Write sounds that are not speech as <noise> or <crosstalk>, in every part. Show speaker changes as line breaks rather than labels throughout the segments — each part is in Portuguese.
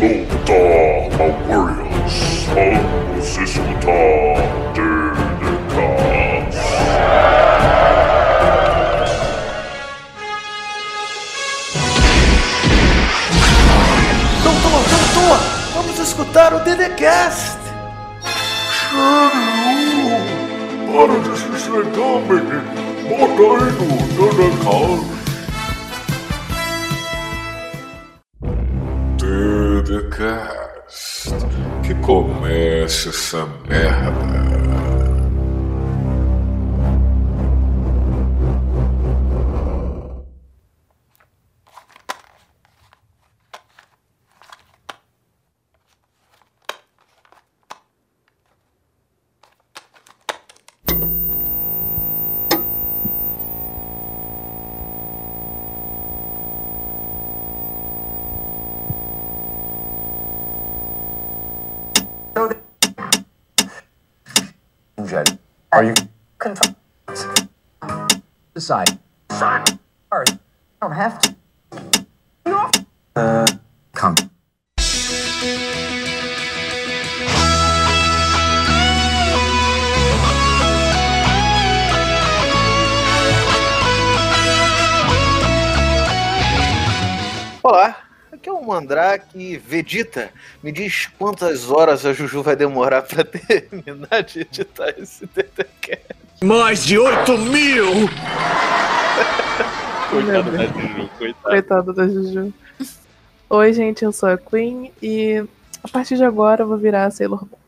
Luta, Malvarians. Vamos escutar DDCast.
Doutor, doutor, vamos escutar o DDCast.
Para de se esfregar, menino. Bota aí no DDCast. DDCast. Que comece essa merda.
Vegeta. Me diz quantas horas a Juju vai demorar pra <laughs> terminar de editar esse DDCast.
Mais de 8 mil! <laughs>
Coitado da Juju, coitado.
Coitado da Juju. Oi, gente, eu sou a Queen e a partir de agora eu vou virar a Sailor Moon.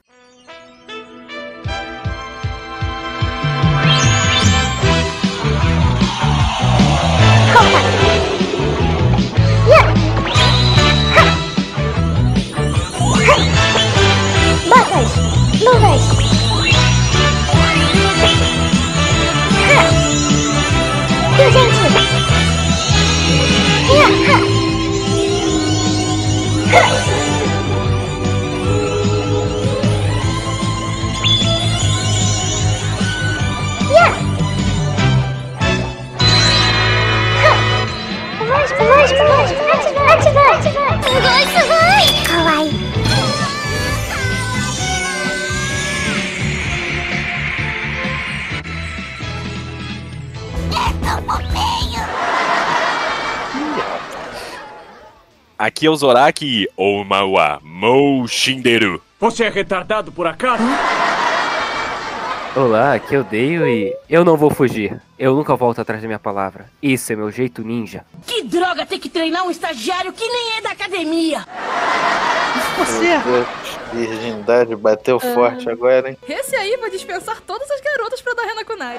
すごいすごいかわいい sugoi. Kawaii.
Aqui é o Zorak Omawa Mou Shinderu.
Você é retardado por acaso?
Olá, aqui é o Deio e eu não vou fugir. Eu nunca volto atrás da minha palavra. Isso é meu jeito ninja.
Que droga ter que treinar um estagiário que nem é da academia!
Meu Deus, virgindade bateu forte agora, hein?
Esse aí vai dispensar todas as garotas pra dar Rena Kunai.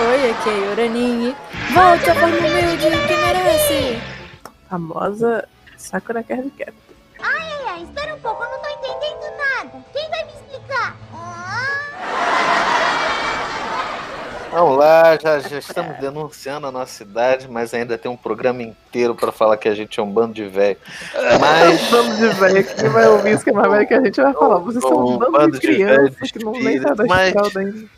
Oi, aqui é Uraninho. Volte a forma humilde que merece.
Famosa Sakura Card Cap.
Ai, ai, ai, espera um pouco, eu não tô entendendo nada. Quem vai me explicar? Ah,
Vamos lá, já, já estamos denunciando a nossa idade, mas ainda tem um programa inteiro pra falar que a gente é um bando de velho. Mas <laughs>
Vamos de velho, quem vai ouvir isso que é mais velho que a gente vai falar. Vocês são um bando de crianças
velhos
que não nem saem da
mas-
ainda.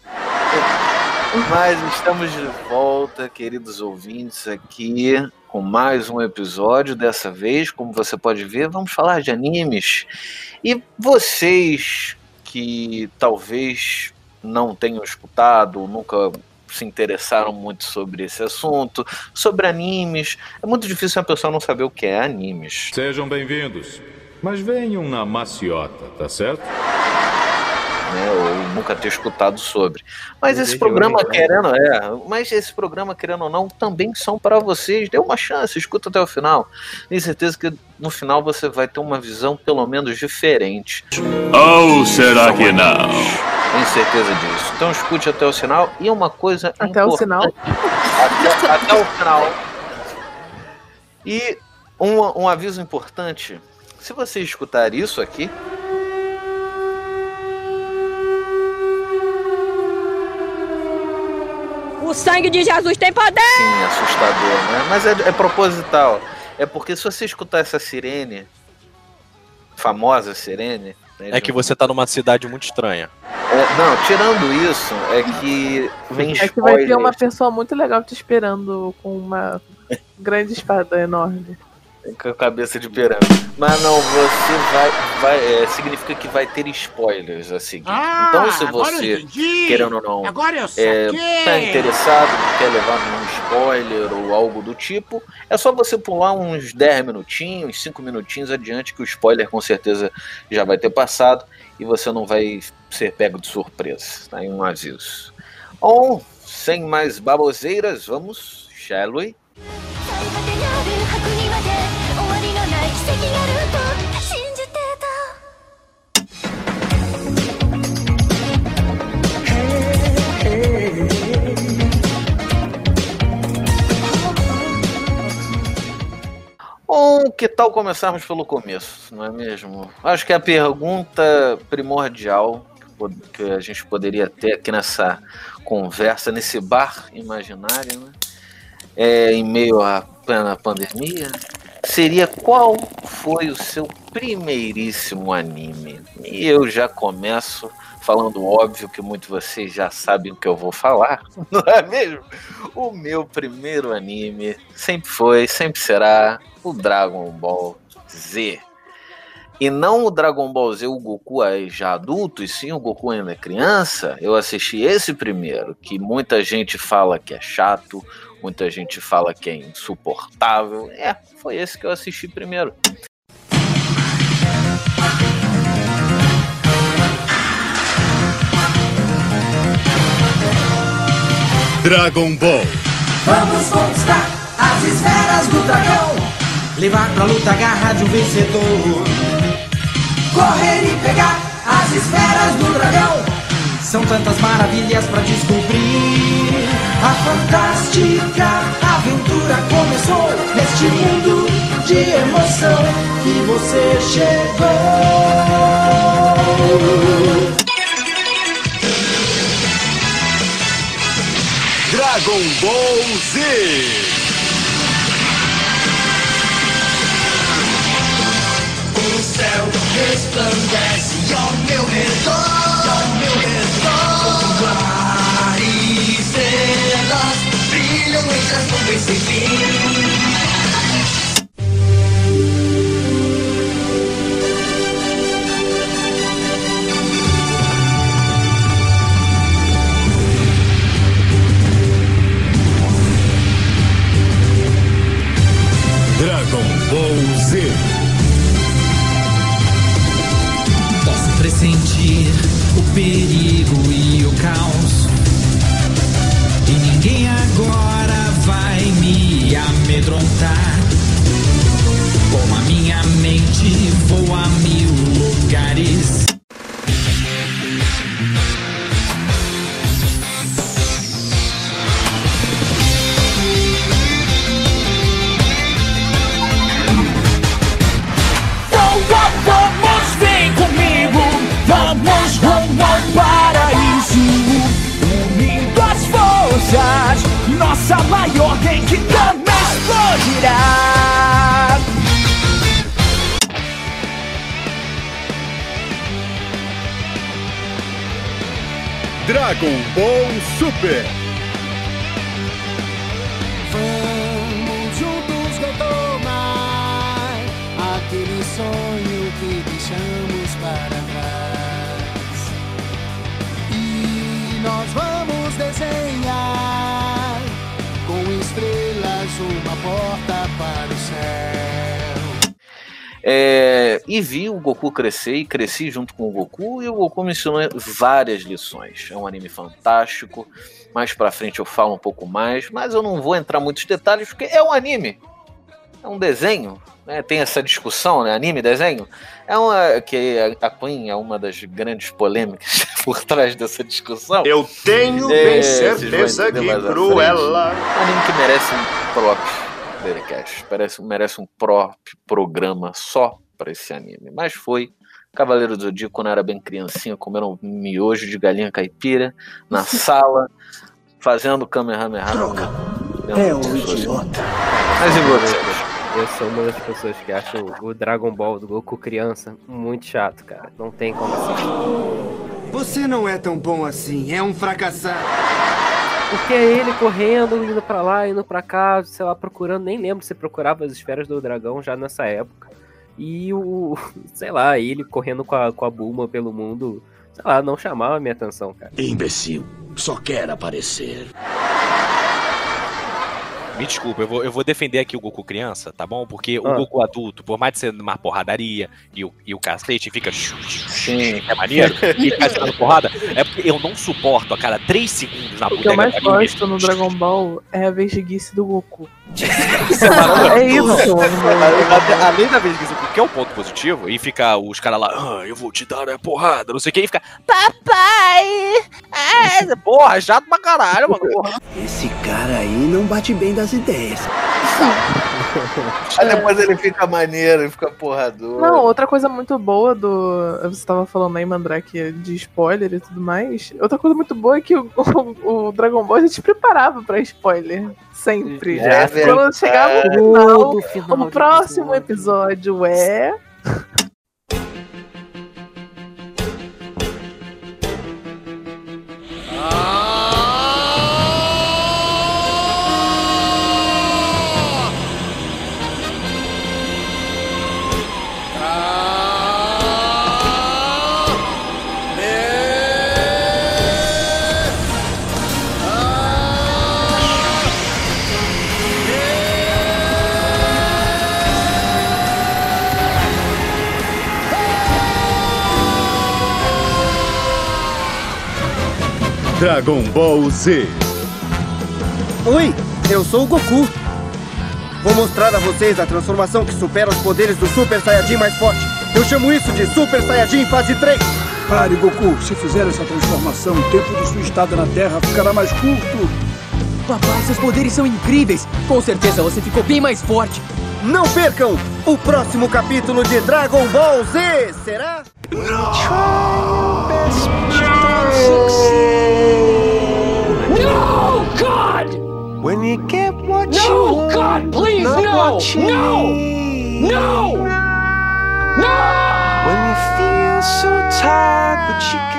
Mas estamos de volta, queridos ouvintes, aqui com mais um episódio. Dessa vez, como você pode ver, vamos falar de animes. E vocês que talvez não tenham escutado, nunca se interessaram muito sobre esse assunto, sobre animes. É muito difícil uma pessoa não saber o que é animes.
Sejam bem-vindos. Mas venham na maciota, tá certo?
Né, ou nunca ter escutado sobre. Mas
Eu
esse programa, querendo, é, mas esse programa, querendo ou não, também são para vocês. Dê uma chance, escuta até o final. Tenho certeza que no final você vai ter uma visão pelo menos diferente.
Ou será que não?
Tenho certeza disso. Então escute até o final. E uma coisa
Até o sinal.
até, até o final. E um, um aviso importante: se você escutar isso aqui,
O sangue de Jesus tem poder!
sim, assustador, né? Mas é, é proposital. É porque se você escutar essa sirene, famosa sirene. né,
É que
um-
você tá numa cidade muito estranha.
É, não, tirando isso, é que vem
É que vai ter uma pessoa muito legal te esperando com uma grande espada enorme.
Com a cabeça de pirâmide. Mas não, você vai. vai é, significa que vai ter spoilers a seguir.
Ah,
então, se você, querendo ou não,
Agora eu
é, tá interessado, não quer levar nenhum spoiler ou algo do tipo, é só você pular uns 10 minutinhos, 5 minutinhos adiante, que o spoiler com certeza já vai ter passado e você não vai ser pego de surpresa. Tá aí um aviso. Bom, sem mais baboseiras, vamos, shall we? Bom, que tal começarmos pelo começo, não é mesmo? Acho que a pergunta primordial que a gente poderia ter aqui nessa conversa, nesse bar imaginário, né? É, em meio à plena pandemia, seria qual foi o seu primeiríssimo anime? E eu já começo falando óbvio que muitos de vocês já sabem o que eu vou falar, <laughs> não é mesmo? O meu primeiro anime sempre foi, sempre será o Dragon Ball Z. E não o Dragon Ball Z, o Goku aí já adulto, e sim o Goku ainda criança. Eu assisti esse primeiro, que muita gente fala que é chato, muita gente fala que é insuportável. É, foi esse que eu assisti primeiro.
Dragon Ball.
Vamos conquistar as esferas do dragão. Levar pra luta a garra de um vencedor. Correr e pegar as esferas do dragão. São tantas maravilhas pra descobrir. A fantástica aventura começou neste mundo de emoção que você chegou.
Dragon Ball Z.
O céu resplandece ao meu redor, ao meu redor. Nuvens sem fim. Amedrontar.
Dragon Ball Super.
Vamos juntos retomar aquele sonho que deixamos para trás. E nós vamos desenhar com estrelas uma porta para o.
É, e vi o Goku crescer e cresci junto com o Goku e o Goku me ensinou várias lições. É um anime fantástico. Mais pra frente eu falo um pouco mais, mas eu não vou entrar em muitos detalhes porque é um anime. É um desenho, né? Tem essa discussão, né? Anime, desenho. É uma que a Queen é uma das grandes polêmicas <laughs> por trás dessa discussão.
Eu tenho
É,
bem certeza que Cruella.
É um anime que merece um próprio Berecast. Merece, merece um próprio programa só para esse anime. Mas foi. Cavaleiro do Zodíaco, quando eu era bem criancinha, comendo um miojo de galinha caipira na <laughs> sala, fazendo Kamehameha.
É um idiota.
Mas e você?
Eu sou uma das pessoas que acham o Dragon Ball do Goku criança muito chato, cara. Não tem como assim.
Você não é tão bom assim, é um fracassado.
Porque é ele correndo, indo pra lá, indo pra cá, sei lá, procurando, nem lembro se procurava as esferas do dragão já nessa época. E o, <laughs> sei lá, ele correndo com a, com a Bulma pelo mundo, sei lá, não chamava minha atenção, cara.
Imbecil, só quer aparecer.
Me desculpa, eu vou, eu vou defender aqui o Goku criança, tá bom? Porque o
Ah.
Goku adulto, por mais de ser uma porradaria e o, e o cacete fica.
Sim.
É maneiro, e <laughs> fica dando porrada, é porque eu não suporto a cada 3 segundos na
O que eu mais gosto no Dragon Ball é a vesguice do Goku.
Isso é.
É isso, mano.
Além da vez que é o ponto positivo, e fica os caras lá, ah, eu vou te dar a porrada, não sei o que, e fica, papai! É, porra, chato pra caralho, mano. Porra.
Esse cara aí não bate bem das ideias.
Aí depois ele fica maneiro, ele fica porrador.
Não, outra coisa muito boa do. Você tava falando aí, Mandrake, de spoiler e tudo mais. Outra coisa muito boa é que o, o- o Dragon Ball a gente preparava pra spoiler. Sempre.
Já,
Quando chegava no final,
final
o próximo episódio é. <laughs>
Dragon Ball Z.
Oi, eu sou o Goku. Vou mostrar a vocês a transformação que supera os poderes do Super Saiyajin mais forte. Eu chamo isso de Super Saiyajin fase 3.
Pare, Goku. Se fizer essa transformação, o tempo de sua estada na Terra ficará mais curto.
Papai, seus poderes são incríveis. Com certeza você ficou bem mais forte.
Não percam o próximo capítulo de Dragon Ball Z. Será?
No, When you get what
No,
you want,
God, please,
not
no! No!
need.
No! No!
When you feel so tired, but you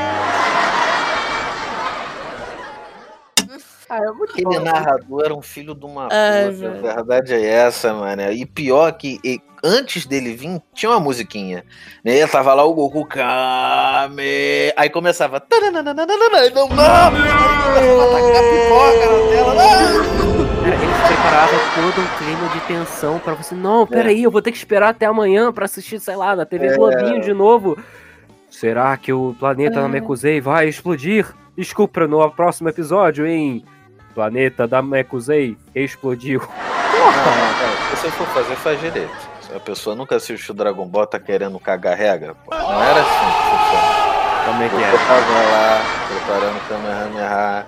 Ah, é muito
Aquele
bom.
narrador era um filho de uma
Ai,
puta.
velho.
A verdade é essa, mano. E pior que e, antes dele vir, tinha uma musiquinha. Né? Ele tava lá o Goku Kame. Aí começava. Não, não! Aí começava a tacar pipoca na tela. Não!
Cara, eles preparavam todo um clima de tensão pra você. Não, peraí, eu vou ter que esperar até amanhã pra assistir, sei lá, na TV
É.
Globinho de novo. Será que o planeta
É.
Namekusei vai explodir? Desculpa, no próximo episódio, em Planeta da Namekusei explodiu.
Não. Se você for fazer, faz direito. Se a pessoa nunca assistiu Dragon Ball, tá querendo cagar regra. Pô. Não era assim que funciona.
Como é que
Eu
é?
tava lá, preparando o Kamehameha.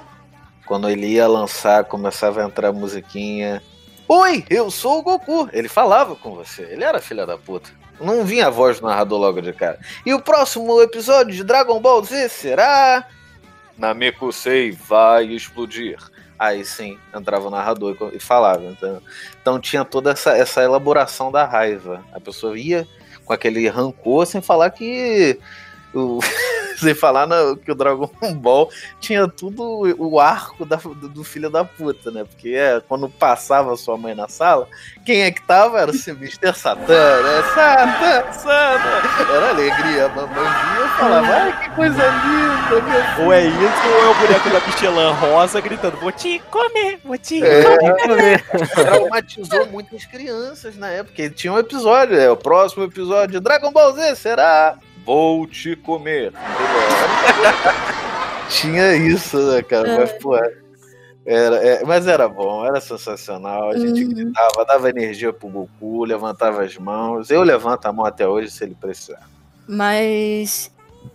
Quando ele ia lançar, começava a entrar a musiquinha. Oi, eu sou o Goku. Ele falava com você. Ele era filha da puta. Não vinha a voz do narrador logo de cara. E o próximo episódio de Dragon Ball Z será. Namekusei vai explodir. Aí sim, entrava o narrador e falava. Então, então tinha toda essa, essa elaboração da raiva. A pessoa ia com aquele rancor sem falar que. O, <laughs> sem falar na- que o Dragon <laughs> Ball tinha tudo o arco da- do, do filho da puta, né? Porque é, quando passava sua mãe na sala, quem é que tava? Era o seu Mr. Satan, né? Satan, Satan! Era alegria, a mamãe via e falava, ai que coisa linda, meu filho.
Ou é isso, ou é o boneco da Michelin rosa gritando, vou te comer, vou te
É.
comer.
Traumatizou muitas crianças na época. E tinha um episódio, é o próximo episódio de Dragon Ball Z será Vou te comer. <laughs> Tinha isso, né, cara? Mas, pô, era, é, mas era bom, era sensacional. A gente
Uhum.
gritava, dava energia pro Goku, levantava as mãos. Eu levanto a mão até hoje se ele precisar.
Mas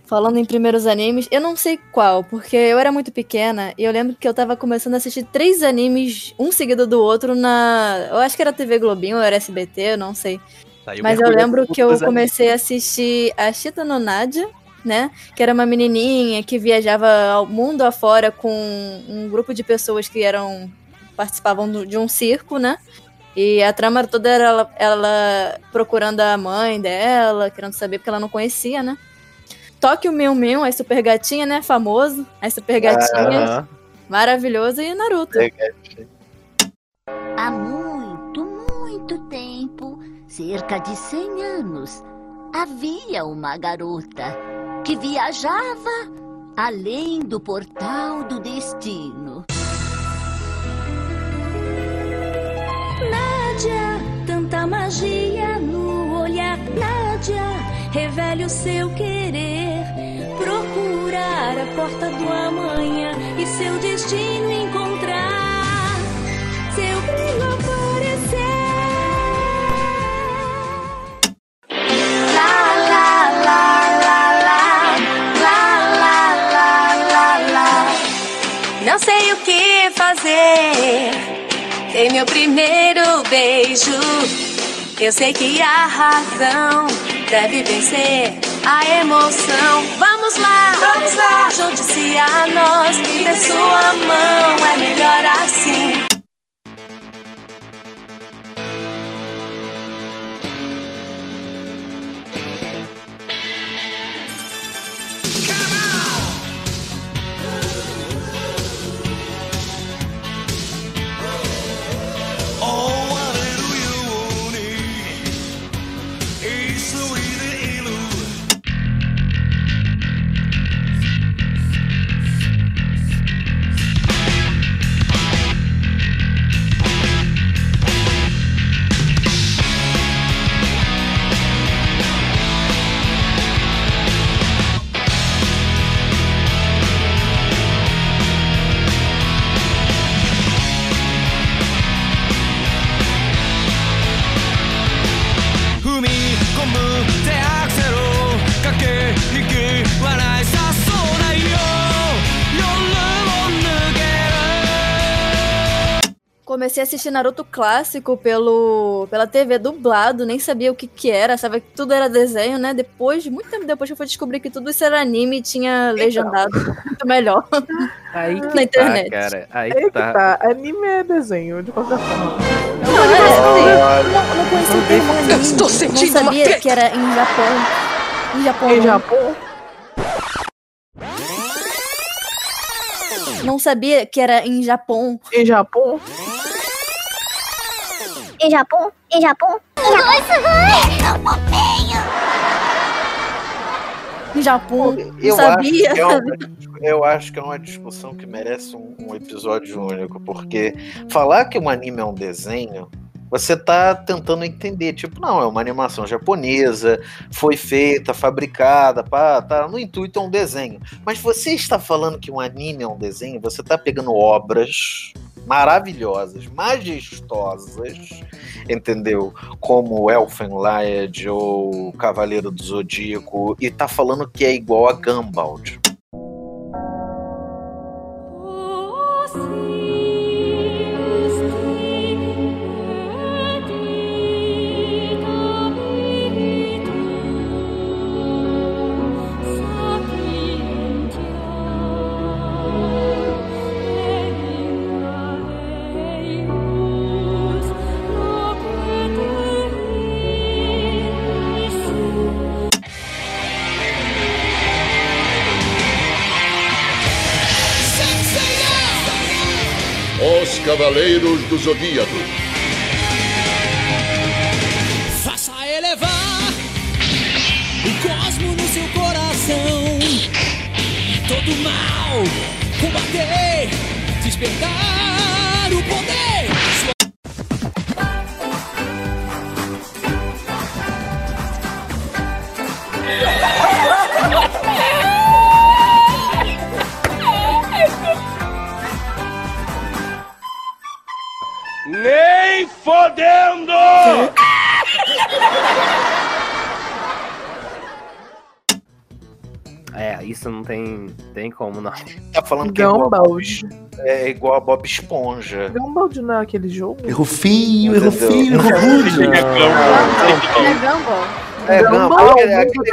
falando em primeiros animes, eu não sei qual, porque eu era muito pequena e eu lembro que eu tava começando a assistir três animes, um seguido do outro, na. Eu acho que era TV Globinho ou era SBT, eu não sei.
Tá o
Mas eu lembro que eu comecei a assistir a Chita no Nadia, né? Que era uma menininha que viajava ao mundo afora com um grupo de pessoas que eram participavam de um circo, né? E a trama toda era ela, ela procurando a mãe dela, querendo saber porque ela não conhecia, né? Tóquio Mew Mew, a super gatinha, né? Famoso, as super gatinhas.
Aham.
Maravilhoso e Naruto.
Há muito, muito tempo, cerca de 100 anos, havia uma garota que viajava além do portal do destino.
Nádia, tanta magia no olhar. Nádia, revele o seu querer. Procurar a porta do amanhã e seu destino encontrar. Seu brilho Em meu primeiro beijo, eu sei que a razão deve vencer a emoção. Vamos lá, vamos lá, junte-se a nós, me dê sua mão, é melhor assim.
Comecei a assistir Naruto clássico pelo, pela TV dublado, nem sabia o que que era, sabia que tudo era desenho, né? Depois, muito tempo depois, eu fui descobrir que tudo isso era anime e tinha legendado muito melhor <laughs>
Aí que
na internet.
tá, cara. Aí
Aí
que
que
tá.
tá. Anime é desenho, de qualquer forma.
Não, é assim, não, não conhecia o termo anime,
Estou
não
sentindo uma
sabia
treta.
que era em Japão. Em Japão.
Em
não.
Japão,
Não sabia que era em Japão.
em Japão,
Em Japão, em Japão.
Em Japão.
Eu
não sabia.
Acho que é uma, eu acho que é uma discussão que merece um, um episódio único, porque falar que um anime é um desenho, você tá tentando entender, tipo, não, é uma animação japonesa, foi feita, fabricada, pá, tá, no intuito é um desenho. Mas você está falando que um anime é um desenho, você tá pegando obras maravilhosas, majestosas, entendeu? Como Elfen Lied ou Cavaleiro do Zodíaco, e tá falando que é igual a Gumball.
Cavaleiros do Zodíaco.
Tá falando que é igual, a é igual a Bob Esponja.
Gumball não é aquele jogo?
Errou feio,
Entendeu?
errou feio, errou rude.
É Gumball.
É,
Gumball,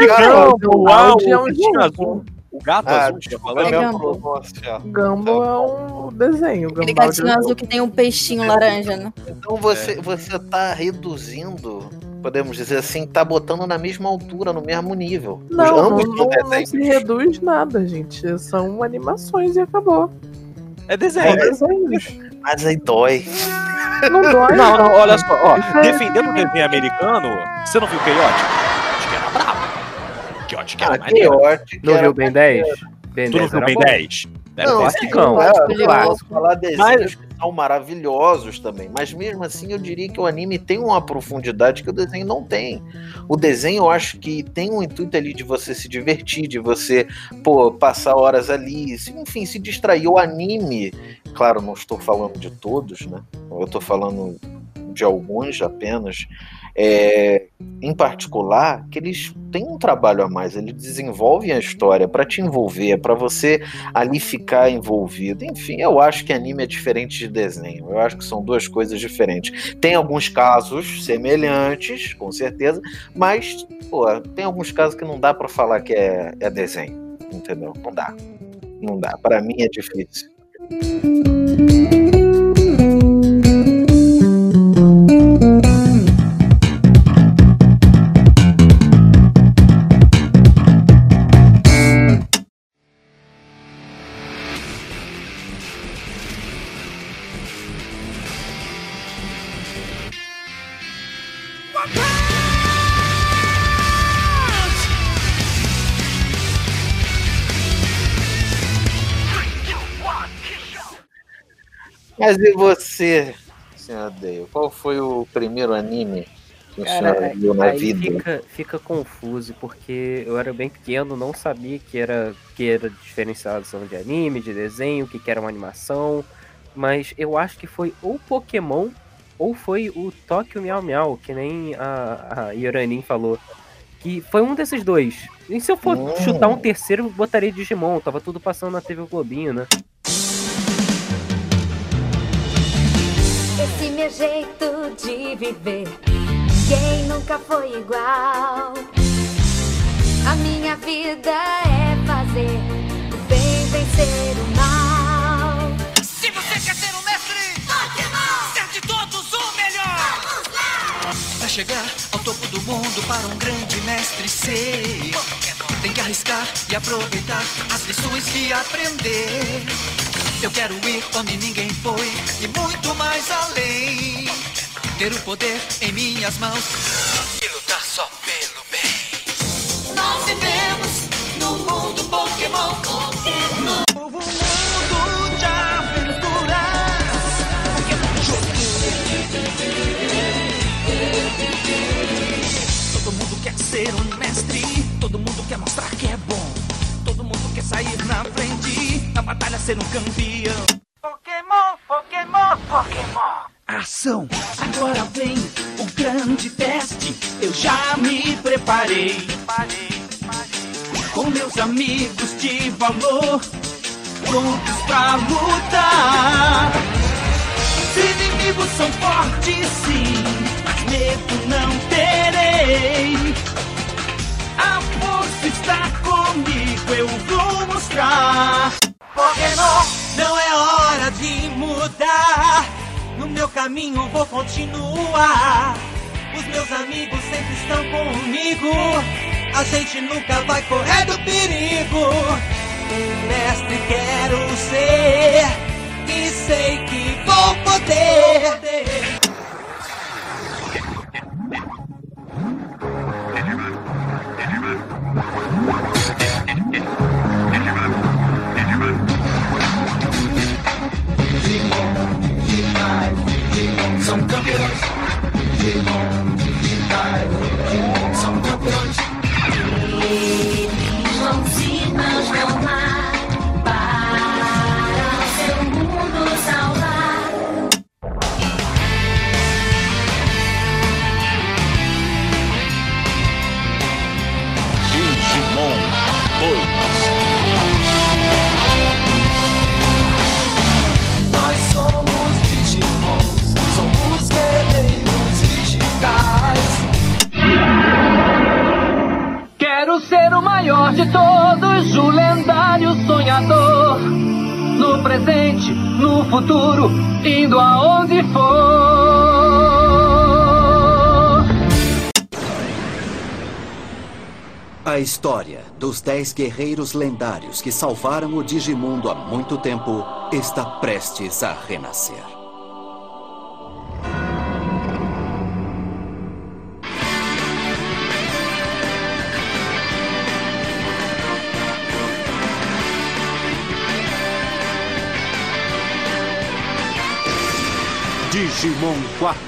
gato.
Gumball, é um jogo.
azul. O gato
Ah,
azul, que tá falando?
Gumball.
Gumball é um desenho.
Aquele gatinho
é um
azul que tem um peixinho laranja, né?
Então você, você tá reduzindo, podemos dizer assim, tá botando na mesma altura, no mesmo nível.
Não, não, não, não se reduz nada, gente. São animações e acabou.
É desenho.
Mas aí dói.
Não dói.
Não, não, olha só, ó,
é-
defendendo o desenho americano, você não viu o Chaotic? Acho que era brabo. Chaotic era
Ah,
maneiro.
Chaotic
Não viu Ben 10? Ben
Tu não
10
viu
era
Ben
bom.
10? Deve
Não.
Classicão,
é,
clássico.
posso falar desenhos
Mas-
que são maravilhosos também, mas mesmo assim eu diria que o anime tem uma profundidade que o desenho não tem. O desenho eu acho que tem um intuito ali de você se divertir, de você, pô, passar horas ali, se- enfim, se distrair. O anime, claro, não estou falando de todos, né? Eu estou falando de alguns apenas. É, em particular, que eles têm um trabalho a mais, eles desenvolvem a história para te envolver, para você ali ficar envolvido. Enfim, eu acho que anime é diferente de desenho. Eu acho que são duas coisas diferentes. Tem alguns casos semelhantes, com certeza, mas pô, tem alguns casos que não dá para falar que é, é desenho, entendeu? Não dá. Não dá. Para mim é difícil. Mas e você, senhor Dale? Qual foi o primeiro anime que o senhor viu na
aí
vida?
fica, fica confuso, porque eu era bem pequeno, não sabia que era, que era diferenciação de anime, de desenho, o que, que era uma animação. Mas eu acho que foi ou Pokémon ou foi o Tóquio Miau Miau, que nem a, a Yoranin falou. Que foi um desses dois. E se eu for
Hum.
chutar um terceiro, eu botaria Digimon. Tava tudo passando na TV Globinho, né?
Meu jeito de viver, quem nunca foi igual? A minha vida é fazer o bem vencer o mal.
Se você quer ser um mestre, Pokémon! Ser de todos o melhor! Vamos lá! Pra chegar ao topo do mundo, para um grande mestre ser, tem que arriscar e aproveitar as lições que aprender. Eu quero ir onde ninguém foi e muito mais além. Ter o poder em minhas mãos e lutar só pelo bem. Nós vivemos no mundo Pokémon. Pokémon. Novo mundo de aventuras. Todo mundo quer ser um mestre. Todo mundo quer mostrar que é bom. Todo mundo quer sair na frente. Na batalha ser um campeão. Pokémon, Pokémon, Pokémon. Ação! Agora vem o grande teste. Eu já me preparei. Com meus amigos de valor, prontos pra lutar. Os inimigos são fortes, sim, mas medo não terei. A força está comigo, eu vou mostrar. Pokémon, não é hora de mudar. No meu caminho vou continuar. Os meus amigos sempre estão comigo. A gente nunca vai correr do perigo. Mestre quero ser. E sei que vou poder. São São
Quero ser o maior de todos, o lendário sonhador. No presente, no futuro, indo aonde for.
A história dos dez guerreiros lendários que salvaram o Digimundo há muito tempo está prestes a renascer.
Digimon 4.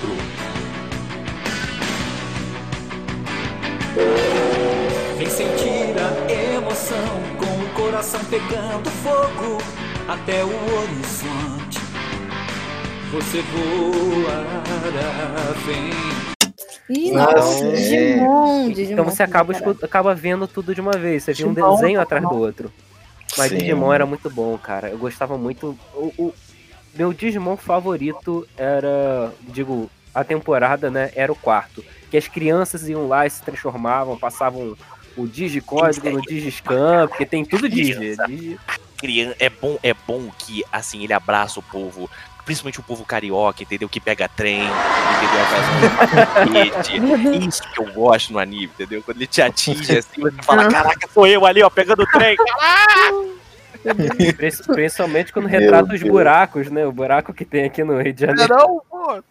Vem sentir a emoção com o coração pegando fogo até o horizonte. Você voará, vem.
Ih,
Então,
nossa, Digimon, Digimon.
Então você acaba, acaba vendo tudo de uma vez. Você viu um desenho atrás do outro. Mas
Sim.
Digimon era muito bom, cara. Eu gostava muito. O, o- meu Digimon favorito era, digo, a temporada, né? Era o quarto. Que as crianças iam lá e se transformavam, passavam o Digicódigo no Digiscan, porque tem tudo Digi. Digi-
Crian- É bom, é bom que, assim, ele abraça o povo, principalmente o povo carioca, entendeu? Que pega trem, entendeu? <laughs> Isso que eu gosto no anime, entendeu? Quando ele te atinge assim, você <laughs> fala, caraca, sou eu ali, ó, pegando o trem.
Prin- <laughs> <laughs> Principalmente quando
Meu
retrata os
Deus.
buracos, né? O buraco que tem aqui no Rio de Janeiro.
Não, pô.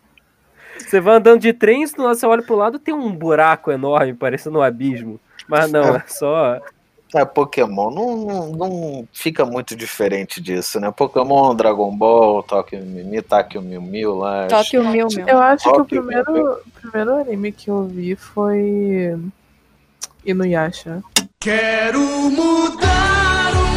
Você vai andando de trem, se você olha pro lado, tem um buraco enorme, parecendo um abismo. Mas não, é só.
É, Pokémon não, não, não fica muito diferente disso, né? Pokémon, Dragon Ball, Tokyo Mimi, Takio Mil Mil lá.
Tóquio Mil Mil.
Eu acho que o primeiro, o primeiro anime que eu vi foi Inuyasha.
Quero mudar o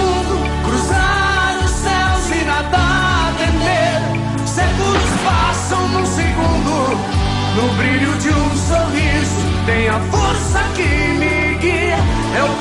no brilho de um sorriso. Tem a força que me guia, é o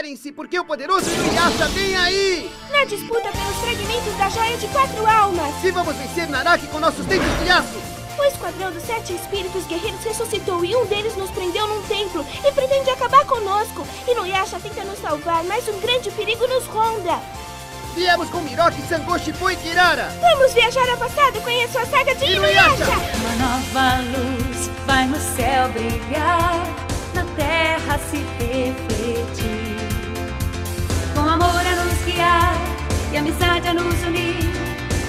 Preparem-se, porque o poderoso Inuyasha vem aí!
Na disputa pelos fragmentos da joia de quatro almas,
E vamos vencer Naraki com nossos dentes de aço!
o esquadrão dos sete espíritos guerreiros ressuscitou e um deles nos prendeu num templo e pretende acabar conosco. Inuyasha tenta nos salvar, mas um grande perigo nos ronda.
Viemos com Miroki, Sangoshi, Poi e Kirara!
Vamos viajar ao passado e conhecer a saga de Inuyasha!
Uma nova luz vai no céu brilhar, na terra se refletir. Com amor a nos guiar e amizade a nos unir,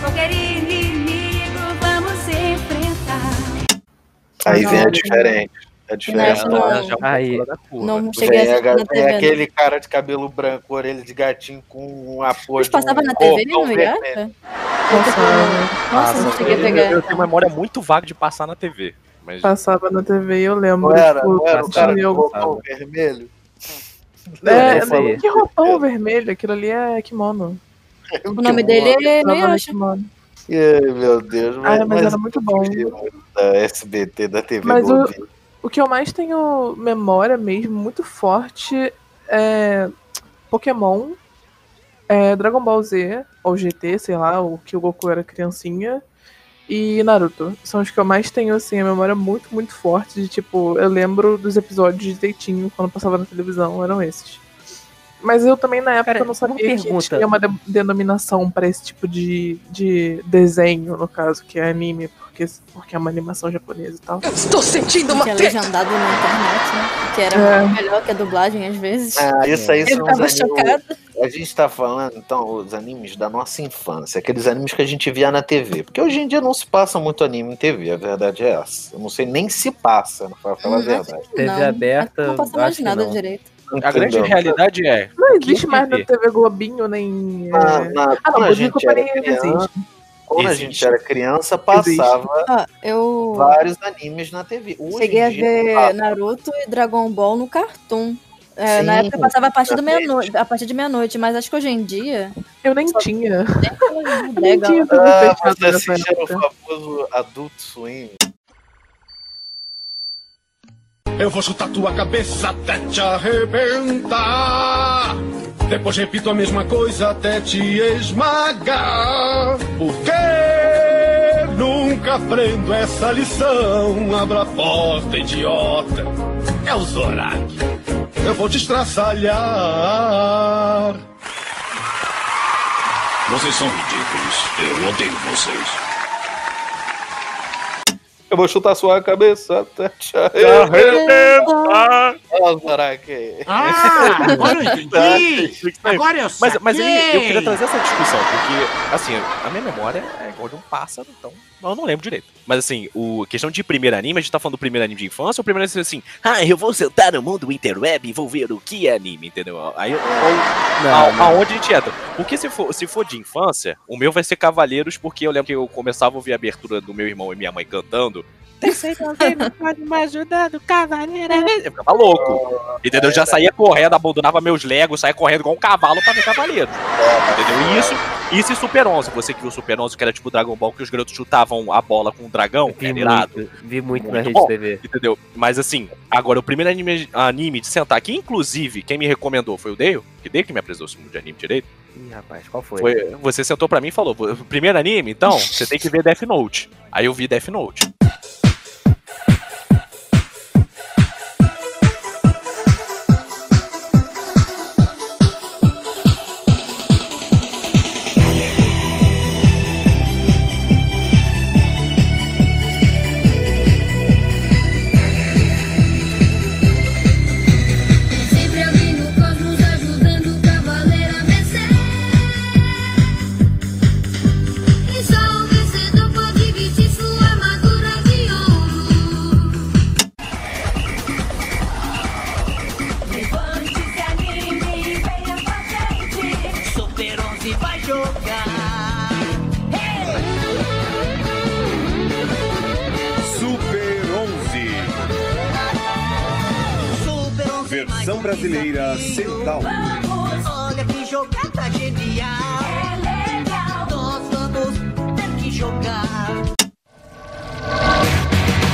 qualquer inimigo vamos enfrentar.
Aí vem a diferente. A diferença.
Inuyasha não-
Aí,
Não cheguei a
Vem, a,
na
vem
TV.
aquele cara de cabelo branco, orelha de gatinho com um apoio.
Mas passava
de um
na TV
roupão
no
vermelho.
Yasha? Nossa, não cheguei a pegar.
eu tenho uma memória muito vaga de passar na TV. Mas
Passava na TV e eu lembro.
Não era,
tipo,
não era o cara roupão vermelho?
É,
aí.
que roupão vermelho, aquilo ali é kimono.
O nome dele é Inuyasha.
kimono.
Ai, meu Deus.
Ah, mas era muito bom.
Da SBT, da TV
Mas o, o que eu mais tenho memória mesmo, muito forte, é Pokémon, é Dragon Ball Z, ou GT, sei lá, o que o Goku era criancinha, e Naruto. São os que eu mais tenho, assim, a memória muito, muito forte de, tipo, eu lembro dos episódios direitinho quando passava na televisão, eram esses. Mas eu também, na época,
Cara,
não sabia
uma
que
pergunta.
tinha uma de- denominação pra esse tipo de, de desenho, no caso, que é anime, porque, porque é uma animação japonesa e tal.
Estou sentindo
Que é legendado na internet, né? Que era
É.
melhor que a dublagem às vezes.
Ah, isso aí são
tava chocado.
A gente tá falando, então, os animes da nossa infância, aqueles animes que a gente via na TV. Porque hoje em dia não se passa muito anime em TV, a verdade é essa. Eu não sei nem se passa, pra falar a
Hum,
verdade.
TV aberta.
Não passa mais
acho que
nada
não.
A grande realidade é.
Não existe mais na
TV?
Globinho, nem. é,
Na- na-
Ah,
quando
não,
a gente
Companhia
era criança,
existe.
Quando a
Existe.
gente era criança, passava
Ó, eu
vários animes na TV. Hoje
cheguei a ver
passa.
Naruto e Dragon Ball no Cartoon. É,
Sim,
na época passava a partir, do
exatamente.
meia-noite, a partir de meia-noite, mas acho que hoje em dia.
Eu nem tinha. <laughs>
Eu
nem tinha
Ah, você o famoso Adult Swim.
Eu vou chutar tua cabeça até te arrebentar. Depois repito a mesma coisa até te esmagar. Porque nunca aprendo essa lição. Abra a porta, idiota. É o Zorak. Eu vou te estraçalhar.
Vocês são ridículos. Eu odeio vocês.
Eu vou chutar sua cabeça até te
arrebentar.
Ah, agora eu entendi. Agora eu
Mas, mas aí eu
saquei.
queria trazer essa discussão, porque, assim, a minha memória é igual de um pássaro, então eu não lembro direito. Mas, assim, o questão de primeiro anime, a gente tá falando do primeiro anime de infância ou o primeiro anime assim, ah, eu vou sentar no mundo interweb e vou ver o que é anime, entendeu? Aí, ou, a-
não.
aonde a gente entra? Porque se for, se for de infância, o meu vai ser Cavaleiros, porque eu lembro que eu começava a ouvir a abertura do meu irmão e minha mãe cantando. Terceiro alguém não pode me ajudar do cavaleiro. Eu ficava louco. Entendeu? Eu já saía correndo, abandonava meus Legos, saía correndo igual um cavalo pra ver cavaleiro. Entendeu? E isso, isso e Super 11. Você que viu Super 11, que era tipo Dragon Ball, que os garotos chutavam a bola com um dragão.
Vi
era irado.
muito, vi muito, na
Muito
Rede
bom,
TV.
Entendeu? Mas assim, agora o primeiro anime, anime de sentar aqui, inclusive, quem me recomendou foi o Dale, que Dale que me apresentou esse mundo de anime direito.
Ih, rapaz, qual foi?
Foi, você sentou pra mim e falou: "O primeiro anime, então, <laughs> você tem que ver Death Note. Aí eu vi Death Note.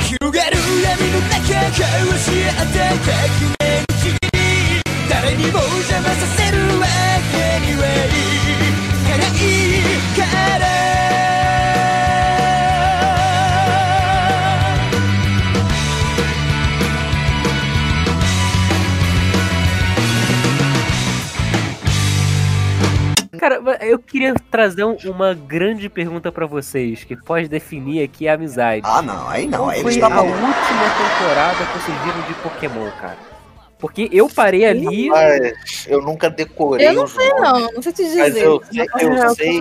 広がる闇の中交わし合って
eu queria trazer um- uma grande pergunta pra vocês, que pode definir aqui a amizade.
Ah, não, aí não,
Qual
aí
foi a última temporada que vocês viram de Pokémon, cara? Porque eu parei ali.
Mas eu nunca decorei
Eu não sei,
nomes.
não. Não sei te dizer.
Mas eu, sei- eu
eu
sei.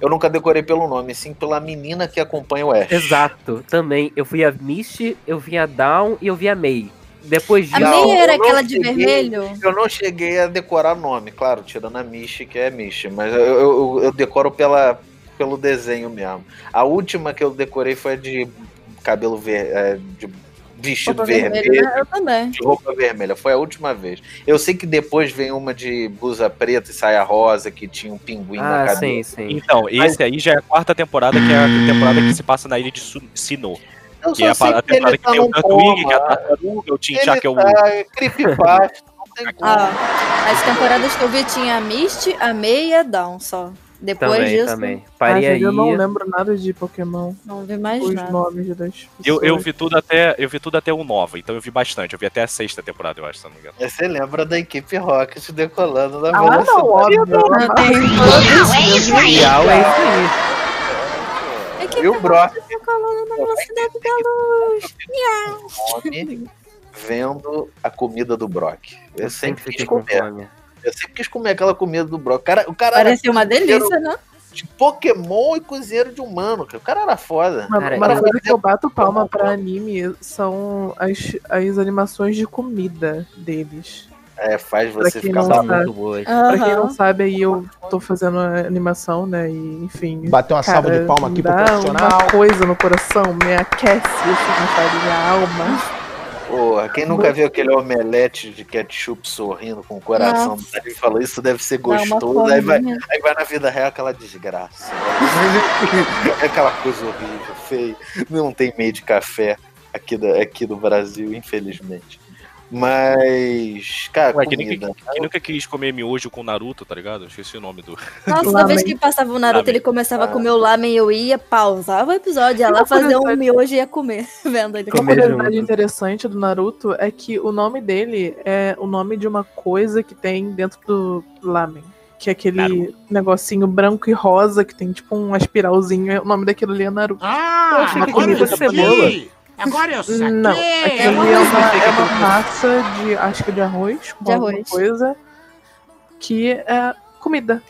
Eu nunca decorei pelo nome, sim pela menina que acompanha o Ash.
Exato, também. Eu vi a Misty, eu vi a Dawn e eu vi a May. Depois disso.
A May era aquela de
cheguei-
vermelho?
Eu não cheguei a decorar nome, claro, tirando a Mishi, que é Mishi, mas eu, eu, eu decoro pela, pelo desenho mesmo. A última que eu decorei foi a de cabelo ver, é, de vestido
Roupa
vermelho.
vermelha, né? Eu também.
De roupa vermelha, foi a última vez. Eu sei que depois vem uma de blusa preta e saia rosa, que tinha um pinguim na
Ah,
cabeça.
sim, sim.
Então, esse aí já é a quarta temporada, que é a temporada que se passa na ilha de Sinnoh.
Eu
Que é a,
só sei
a
que ele
temporada que
tá
tem o Tatooine, que é a tartaruga, o
Ele
Chinchá, que é o.
tá creepypasta, não tem <laughs> como.
Ah, as temporadas que eu vi tinha a Misty, a May e a Dawn só. Depois
Também,
disso,
também. Aí.
eu não lembro nada de Pokémon.
não vi mais
Os
nada.
nomes das pessoas.
Eu, eu vi tudo até. Eu vi tudo até o nova, então eu vi bastante. Eu vi até a sexta temporada, eu acho, se não me engano.
Você lembra da equipe Rocket decolando na
Ah, não,
velocidade.
óbvio.
Não tem
Real é isso aí.
É que
E o Brock
colando na velocidade da luz. Miau.
fome vendo a comida do Brock. Eu,
Eu
sempre
sempre
quis comer.
fome.
Eu sempre quis comer aquela comida do Brock. O cara, o cara era
Parecia uma delícia, né?
de Pokémon e cozinheiro de humano. cara. O cara era foda.
Uma,
Cara,
uma
eu-
coisa que eu bato palma pra anime são as, as animações de comida deles.
É, faz você ficar.
Muito boas.
Pra quem não sabe, aí eu tô fazendo animação, né? E, enfim.
Bateu uma salva de palma aqui pro profissional.
uma coisa no coração, me aquece, assim? Minha alma.
Porra, quem nunca viu aquele omelete de ketchup sorrindo com o coração
Nossa.
ele falou isso deve ser gostoso. Aí vai, aí vai na vida real aquela desgraça. É <laughs> aquela coisa horrível, feia. Não tem meio de café. aqui, da, aqui do Brasil, infelizmente. Mas, cara,
Ué, que nem
comida.
que, que nunca quis comer miojo com Naruto, tá ligado? Eu Esqueci o nome do. <laughs>
Nossa, toda vez que passava o Naruto,
Lamen.
ele começava a comer o lamen, eu ia, pausava o episódio, ia lá fazer um miojo e ia comer, <laughs> vendo ele.
Uma curiosidade interessante do Naruto é que o nome dele é o nome de uma coisa que tem dentro do lamen. Que é aquele negocinho branco e rosa que tem tipo um espiralzinho. O nome daquilo ali é Naruto.
Ah,
Eu achei que
saquei.
cebola.
Agora eu saquei.
Não, aquilo ali é uma, é uma massa de, acho que de arroz, com
De
alguma
arroz.
coisa, que é comida.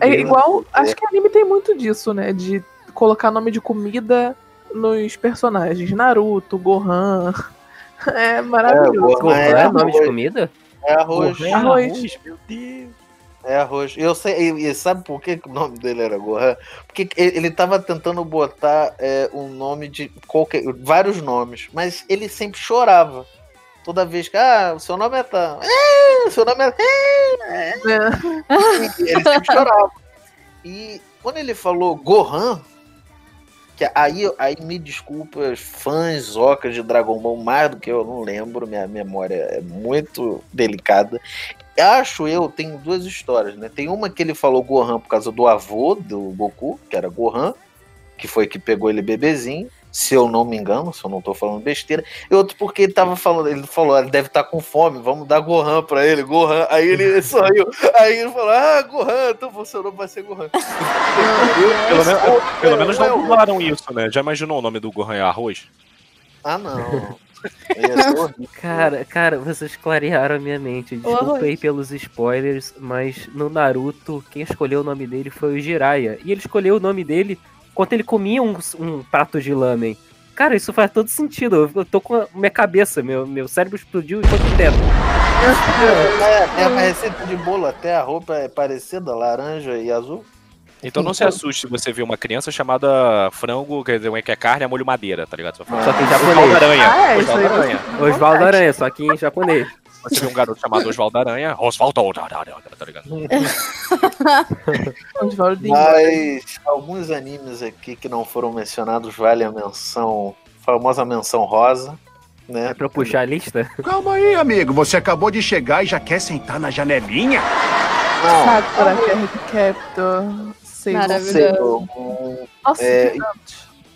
É igual, acho que anime tem muito disso, né? De colocar nome de comida nos personagens. Naruto, Gohan. <laughs> É maravilhoso.
Gohan é
Qual é nome de
arroz.
comida?
É arroz.
Gohan é arroz.
Meu Deus.
É arroz. Eu sei, e, e sabe por que o nome dele era Gohan? Porque ele, ele tava tentando botar é, um nome de qualquer. vários nomes, mas ele sempre chorava. Toda vez que, ah, o seu nome é tal. É, o seu nome é. é, é." Ele sempre chorava. E quando ele falou Gohan, que aí, aí me desculpa, os fãs ocas de Dragon Ball, mais do que eu não lembro, minha memória é muito delicada. Acho eu, tem duas histórias, né? Tem uma que ele falou Gohan por causa do avô do Goku, que era Gohan, que foi que pegou ele bebezinho, se eu não me engano, se eu não tô falando besteira. E outro porque ele tava falando, ele falou, ele deve estar com fome, vamos dar Gohan pra ele, Gohan. Aí ele <laughs> sorriu, aí ele falou, ah, Gohan, então não vai ser Gohan. <laughs>
Pelo, menos- pelo menos não
ué.
dublaram isso, né? Já imaginou o nome do Gohan é arroz?
Ah, não. Horrível.
Cara, cara, vocês clarearam a minha mente. Desculpa aí pelos spoilers, mas no Naruto, quem escolheu o nome dele foi o Jiraiya. E ele escolheu o nome dele enquanto ele comia um, um prato de lamen. Cara, isso faz todo sentido. Eu- tô com a minha cabeça, meu, meu cérebro explodiu enquanto teto.
É, é uma receita de bolo, até a roupa é parecida, laranja e azul.
Então não se assuste se você ver uma criança chamada frango, quer dizer, que é carne a molho madeira, tá ligado?
Só que em japonês.
Osvaldo Aranha.
Ah, é, isso
Osvaldo
aí
Aranha.
Osvaldo Aranha, só que em japonês.
Você vê um garoto chamado Osvaldo Aranha, Osvaldo Aranha, tá ligado? <laughs>
Oswaldinho.
Mas alguns animes aqui que não foram mencionados vale a menção, famosa menção rosa, né?
É pra eu puxar a lista?
Calma aí, amigo. Você acabou de chegar e já quer sentar na janelinha?
Não,
Sakura Card Captor.
Maravilhoso.
Nossa,
é.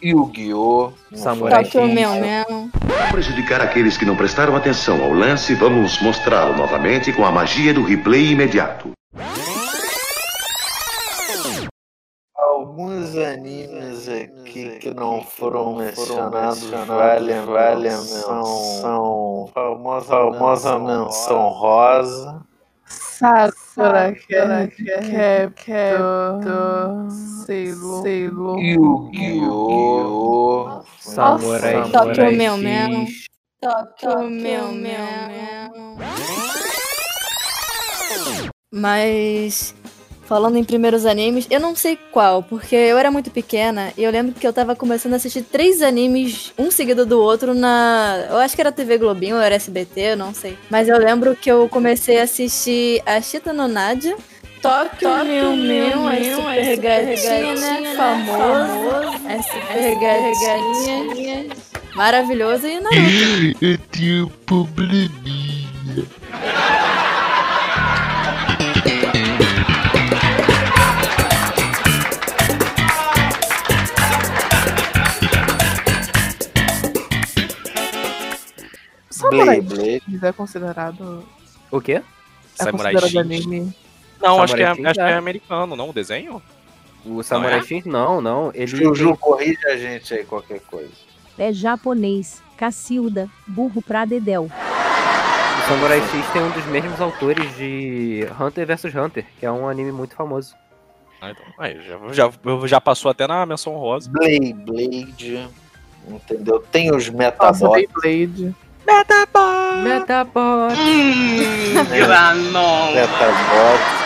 Yu-Gi-Oh!
Samurai
Mew.
Para prejudicar aqueles que não prestaram atenção ao lance, vamos mostrá-lo novamente com a magia do replay imediato.
Alguns animes aqui que não foram mencionados vale, vale a menção, famosa, famosa menção rosa.
Sakura Captor. Sailor.
Yu-Gi-Oh!
Samurai
Tokyo Mew.
X.
Tokyo Mew Mew. Mas falando em primeiros animes, eu não sei qual, porque eu era muito pequena e eu lembro que eu tava começando a assistir três animes, um seguido do outro, na. Eu acho que era TV Globinho ou era SBT, eu não sei. Mas eu lembro que eu comecei a assistir a Chita no Nadia. Tokyo Mew Mew, a super gatinha, né? Famoso. A super gatinha. Maravilhoso e Naruto.
Eu tenho um probleminha.
Samurai
Blade, Blade.
X é considerado.
O quê?
É
Samurai
considerado
X.
anime.
Não, acho que, é, acho que é
é.
americano, não? O desenho?
O Samurai
é?
X, não, não. Ele
Juju, corrige a gente aí, qualquer coisa.
É japonês. Cacilda. Burro pra Dedel.
O Samurai X tem um dos mesmos autores de Hunter vs Hunter, que é um anime muito famoso.
Ah, então. Aí, já, já, já passou até na menção rosa.
Blade, Blade, entendeu? Tem os Metabots.
Metapod. Metapod. Mm, gran.
Metapod.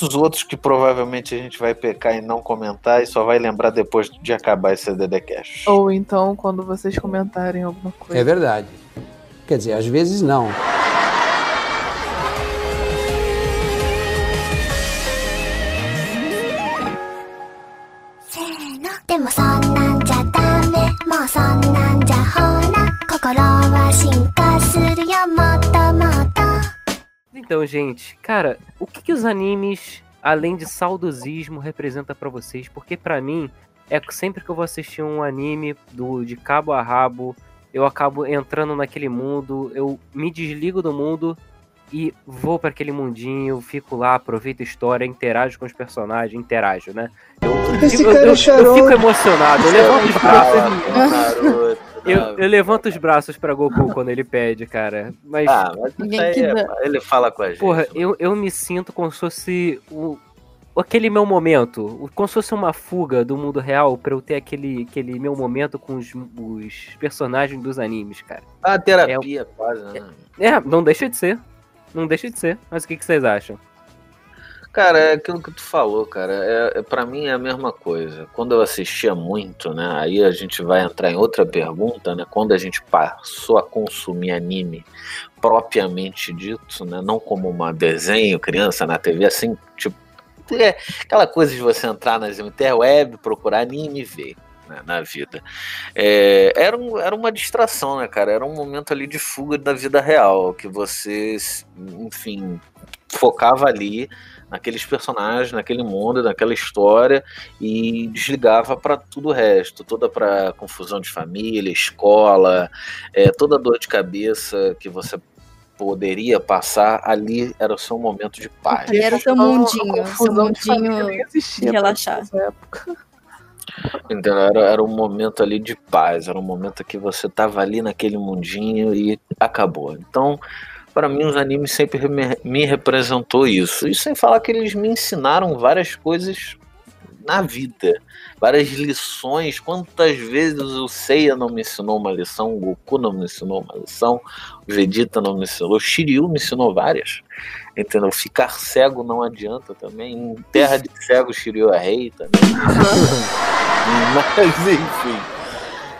tantos outros que provavelmente a gente vai pecar e não comentar e só vai lembrar depois de acabar esse DDCast.
Ou então quando vocês comentarem alguma coisa.
É verdade. Quer dizer, às vezes não.
Então, gente, cara, que, que os animes, além de saudosismo, representa pra vocês? Porque pra mim, é sempre que eu vou assistir um anime do de cabo a rabo, eu acabo entrando naquele mundo, eu me desligo do mundo e vou pra aquele mundinho, fico lá, aproveito a história, interajo com os personagens, interajo, né? Eu,
Esse
eu, eu- eu
chorou.
fico emocionado, eu levanto os braços. Eu, eu levanto os braços pra Goku quando ele pede, cara. Mas.
Ah, mas isso aí é- ele fala com a gente.
Porra, eu, eu me sinto como se fosse o, aquele meu momento. Como se fosse uma fuga do mundo real pra eu ter aquele, aquele meu momento com os, os personagens dos animes, cara.
A terapia quase, né?
É, não deixa de ser. Não deixa de ser. Mas o que, que vocês acham?
Cara, é aquilo que tu falou, cara. É, é, para mim é a mesma coisa. Quando eu assistia muito, né? Aí a gente vai entrar em outra pergunta, né? Quando a gente passou a consumir anime propriamente dito, né? Não como uma desenho, criança na TV, assim, tipo. É aquela coisa de você entrar nas interweb, procurar anime e ver. Né, na vida. É, era, um- era uma distração, né, cara? Era um momento ali de fuga da vida real, que você, enfim, focava ali naqueles personagens, naquele mundo, naquela história e desligava para tudo o resto, toda para confusão de família, escola, é, toda dor de cabeça que você poderia passar ali era o seu momento de paz.
Ali era o seu mundinho, seu
de
mundinho
nem existia
de relaxar.
Entendeu? Era, era um momento ali de paz, era um momento que você tava ali naquele mundinho e acabou. Então, para mim, os animes sempre me, me representou isso. E sem falar que eles me ensinaram várias coisas na vida, várias lições. Quantas vezes o Seiya não me ensinou uma lição, o Goku não me ensinou uma lição, o Vegeta não me ensinou, o Shiryu me ensinou várias. Entendeu? Ficar cego não adianta também. Em terra de cego, Shiryu é rei também. <laughs> Mas enfim.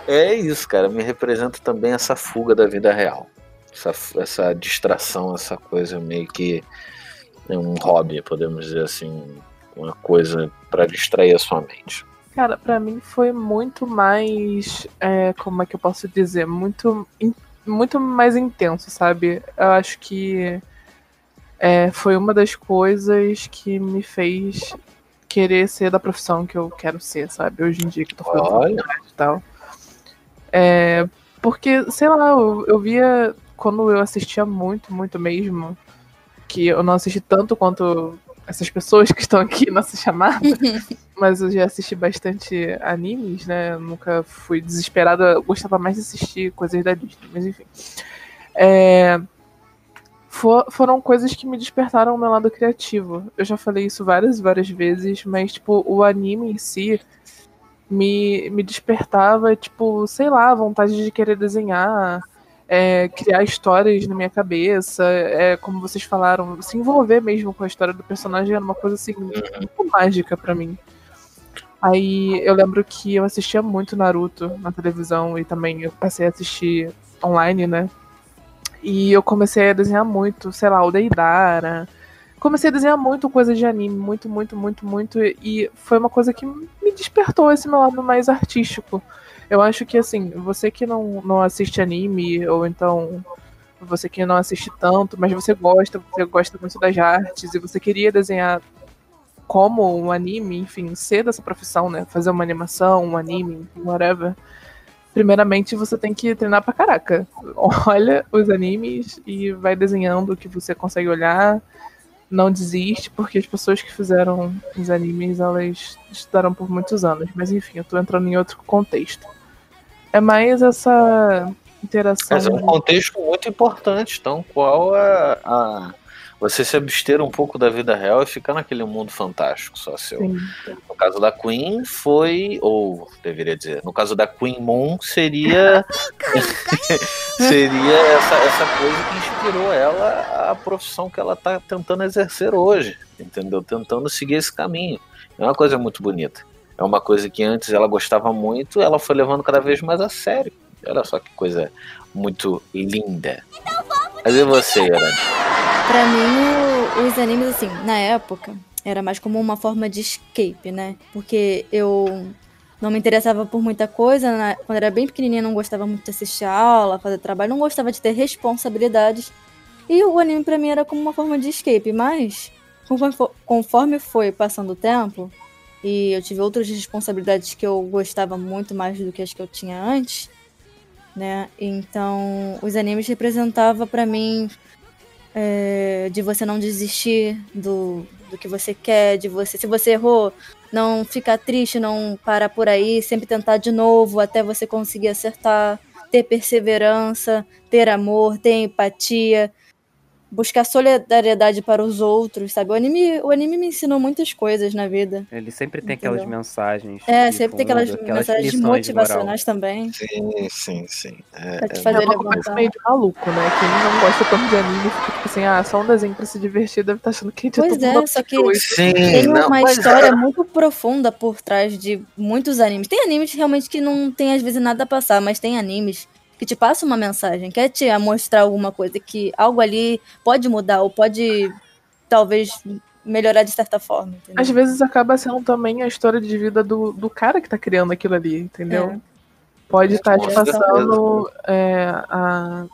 É isso, cara. Me representa também essa fuga da vida real. Essa, essa distração, essa coisa meio que é um hobby, podemos dizer assim. Uma coisa para distrair a sua mente.
Cara, pra mim foi muito mais. é, como é que eu posso dizer? Muito, in- muito mais intenso, sabe? Eu acho que é, foi uma das coisas que me fez querer ser da profissão que eu quero ser, sabe? Hoje em dia que eu tô fazendo faculdade e tal. É, porque, sei lá, eu, eu via quando eu assistia muito, muito mesmo, que eu não assisti tanto quanto essas pessoas que estão aqui nessa chamada, <laughs> mas eu já assisti bastante animes, né? Eu nunca fui desesperada, eu gostava mais de assistir coisas da Disney, mas enfim. É, fo- foram coisas que me despertaram o meu lado criativo. Eu já falei isso várias e várias vezes, mas tipo, o anime em si me, me despertava, tipo, sei lá, vontade de querer desenhar, é, criar histórias na minha cabeça, é, como vocês falaram, se envolver mesmo com a história do personagem era uma coisa assim, muito mágica pra mim. Aí eu lembro que eu assistia muito Naruto na televisão e também eu passei a assistir online, né? E eu comecei a desenhar muito, sei lá, o Deidara. Comecei a desenhar muito coisa de anime, muito, muito, muito, muito. E foi uma coisa que me despertou esse meu lado mais artístico. Eu acho que, assim, você que não, não assiste anime, ou então você que não assiste tanto, mas você gosta, você gosta muito das artes, e você queria desenhar como um anime, enfim, ser dessa profissão, né? Fazer uma animação, um anime, whatever. Primeiramente, você tem que treinar pra caraca. <laughs> Olha os animes e vai desenhando o que você consegue olhar. Não desiste, porque as pessoas que fizeram os animes, elas estudaram por muitos anos. Mas enfim, eu tô entrando em outro contexto. É mais essa interação.
Mas é um contexto muito importante, então qual a, a- você se abster um pouco da vida real e ficar naquele mundo fantástico só seu.
Sim.
No caso da Queen foi, ou deveria dizer, no caso da Queen Moon seria <laughs> <laughs> seria essa, essa coisa que inspirou ela a profissão que ela está tentando exercer hoje, entendeu? Tentando seguir esse caminho. É uma coisa muito bonita. É uma coisa que antes ela gostava muito, ela foi levando cada vez mais a sério. Olha só que coisa muito linda. Mas e você, Yara?
Pra mim, os animes, assim, na época, era mais como uma forma de escape, né? Porque eu não me interessava por muita coisa. na- Quando era bem pequenininha, não gostava muito de assistir aula, fazer trabalho, não gostava de ter responsabilidades. E o anime pra mim era como uma forma de escape, mas conforme fo- conforme foi passando o tempo e eu tive outras responsabilidades que eu gostava muito mais do que as que eu tinha antes, né? Então, os animes representava pra mim é, de você não desistir do, do que você quer, de você. Se você errou, não ficar triste, não parar por aí, sempre tentar de novo até você conseguir acertar, ter perseverança, ter amor, ter empatia, buscar solidariedade para os outros, sabe? O anime, o anime me ensinou muitas coisas na vida.
Ele sempre tem
Entendeu?
aquelas mensagens.
É,
de
sempre tem
fundo,
aquelas, mensagens motivacionais também.
Sim, sim, sim. É,
Pra te
é
fazer
é uma coisa meio de maluco, né? Quem não gosta tanto de anime fica tipo assim, ah, só um desenho pra se divertir, deve estar achando que a gente
Pois
todo
é, só que
doido.
tem
não,
uma história
é.
muito profunda por trás de muitos animes. Tem animes realmente que não tem às vezes nada a passar, mas tem animes que te passam uma mensagem, quer te mostrar alguma coisa que algo ali pode mudar ou pode talvez melhorar de certa forma. entendeu?
Às vezes acaba sendo também a história de vida do, do cara que tá criando aquilo ali, entendeu?
É.
Pode estar
Com
te passando é, a...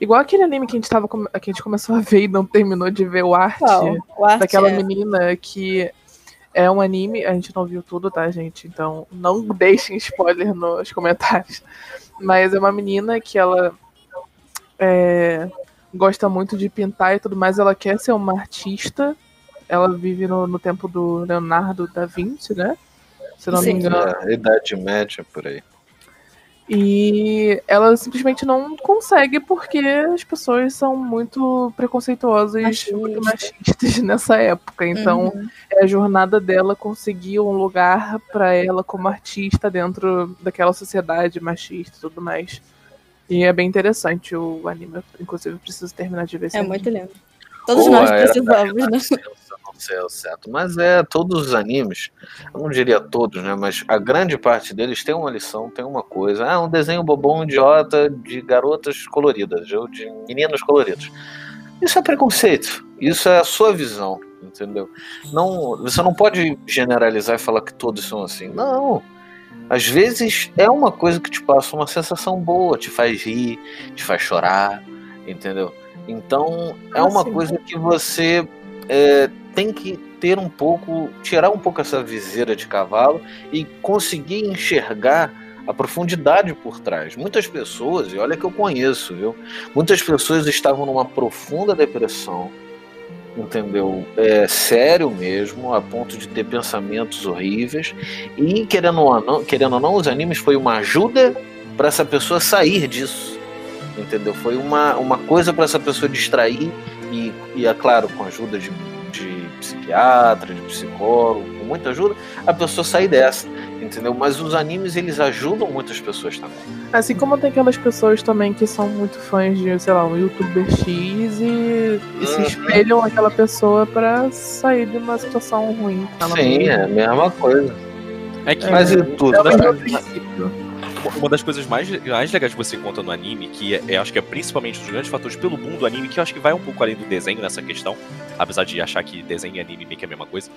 Igual aquele anime que a gente tava que a gente começou a ver e não terminou de ver o arte,
Qual? O Arte
daquela
é-
menina que é um anime, a gente não viu tudo, tá, gente? Então não <laughs> deixem spoiler nos comentários. Mas é uma menina que ela é, gosta muito de pintar e tudo mais, ela quer ser uma artista. Ela vive no, no tempo do Leonardo da Vinci, né? Se não me
Sim.
engano.
É, Idade média por aí.
E ela simplesmente não consegue porque as pessoas são muito preconceituosas, muito machistas <laughs> nessa época. Então,
Uhum.
é a jornada dela conseguir um lugar pra ela como artista dentro daquela sociedade machista e tudo mais. E é bem interessante o anime. Inclusive, eu preciso terminar de ver esse
É
anime.
muito lindo. Todos
Pô,
nós
era
precisamos, né?
Ao certo, mas é todos os animes, eu não diria todos, né? Mas a grande parte deles tem uma lição, tem uma coisa. Ah, um desenho bobão, idiota de garotas coloridas, ou de meninos coloridos. Isso é preconceito. Isso é a sua visão, entendeu? Não, você não pode generalizar e falar que todos são assim. Não. Às vezes é uma coisa que te passa uma sensação boa, te faz rir, te faz chorar, entendeu? Então é uma
sim.
coisa que você é, tem que ter um pouco, tirar um pouco essa viseira de cavalo e conseguir enxergar a profundidade por trás. Muitas pessoas, e olha que eu conheço, viu? Muitas pessoas estavam numa profunda depressão, entendeu? É sério mesmo, a ponto de ter pensamentos horríveis. E querendo ou não, querendo ou não os animes foi uma ajuda para essa pessoa sair disso. Entendeu? Foi uma, uma coisa para essa pessoa distrair e, e, é claro, com a ajuda de, de psiquiatra, de psicólogo, com muita ajuda, a pessoa sair dessa, entendeu? Mas os animes, eles ajudam muitas pessoas também.
Assim como tem aquelas pessoas também que são muito fãs de, sei lá, um youtuber X e, e se
Uhum.
espelham naquela pessoa pra sair de uma situação ruim.
Sim, é a mesma coisa.
É que
Mas
É
tudo,
o
né?
princípio.
Uma- das coisas mais, mais legais que você conta no anime, que é, é, acho que é principalmente um dos grandes fatores pelo mundo do anime, que eu acho que vai um pouco além do desenho nessa questão, apesar de achar que desenho e anime meio que é a mesma coisa.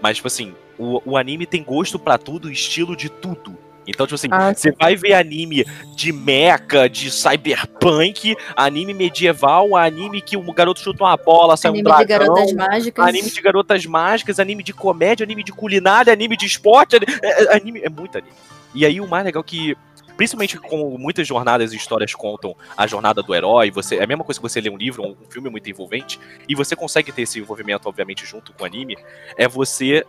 Mas, tipo assim, o, o anime tem gosto pra tudo, estilo de tudo. Então, tipo assim,
Ah,
você vai ver anime de mecha, de cyberpunk, anime medieval, anime que um garoto chuta uma bola, sai
Anime
um
de
dragão,
garotas mágicas.
anime de garotas mágicas, anime de comédia, anime de culinária, anime de esporte, ani- é, é, anime, é muito anime. E aí o mais legal que Principalmente como muitas jornadas e histórias contam a jornada do herói, você é a mesma coisa que você lê um livro, um filme muito envolvente, e você consegue ter esse envolvimento, obviamente, junto com o anime, é você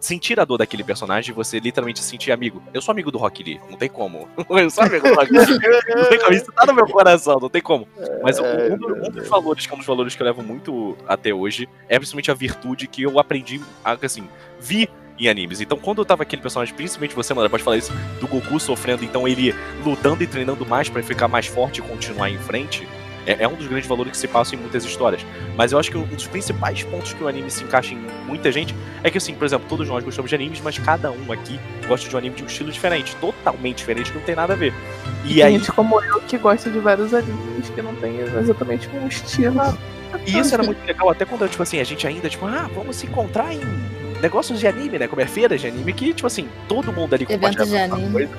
sentir a dor daquele personagem, você literalmente se sentir amigo. Eu sou amigo do Rock Lee, não tem como. <laughs> Eu sou amigo do Rock Lee. Não tem como, isso tá no meu coração, não tem como. Mas um, um do- dos valores, que é um dos valores que eu levo muito até hoje, é principalmente a virtude que eu aprendi, assim, vi em animes. Então, quando eu tava aquele personagem, principalmente você, mano, pode falar isso, do Goku sofrendo, então ele lutando e treinando mais pra ficar mais forte e continuar em frente, é, é um dos grandes valores que se passam em muitas histórias. Mas eu acho que um dos principais pontos que o anime se encaixa em muita gente é que, assim, por exemplo, todos nós gostamos de animes, mas cada um aqui gosta de um anime de um estilo diferente, totalmente diferente, que não tem nada a ver. E
Tem
aí,
gente como eu que gosta de vários animes que não tem exatamente um estilo.
E isso era muito legal, até quando, tipo assim, a gente ainda, tipo, ah, vamos se encontrar em negócios de anime, né? Como é feiras de anime, que, tipo assim, todo mundo ali
de
compartilhava
anime.
coisa,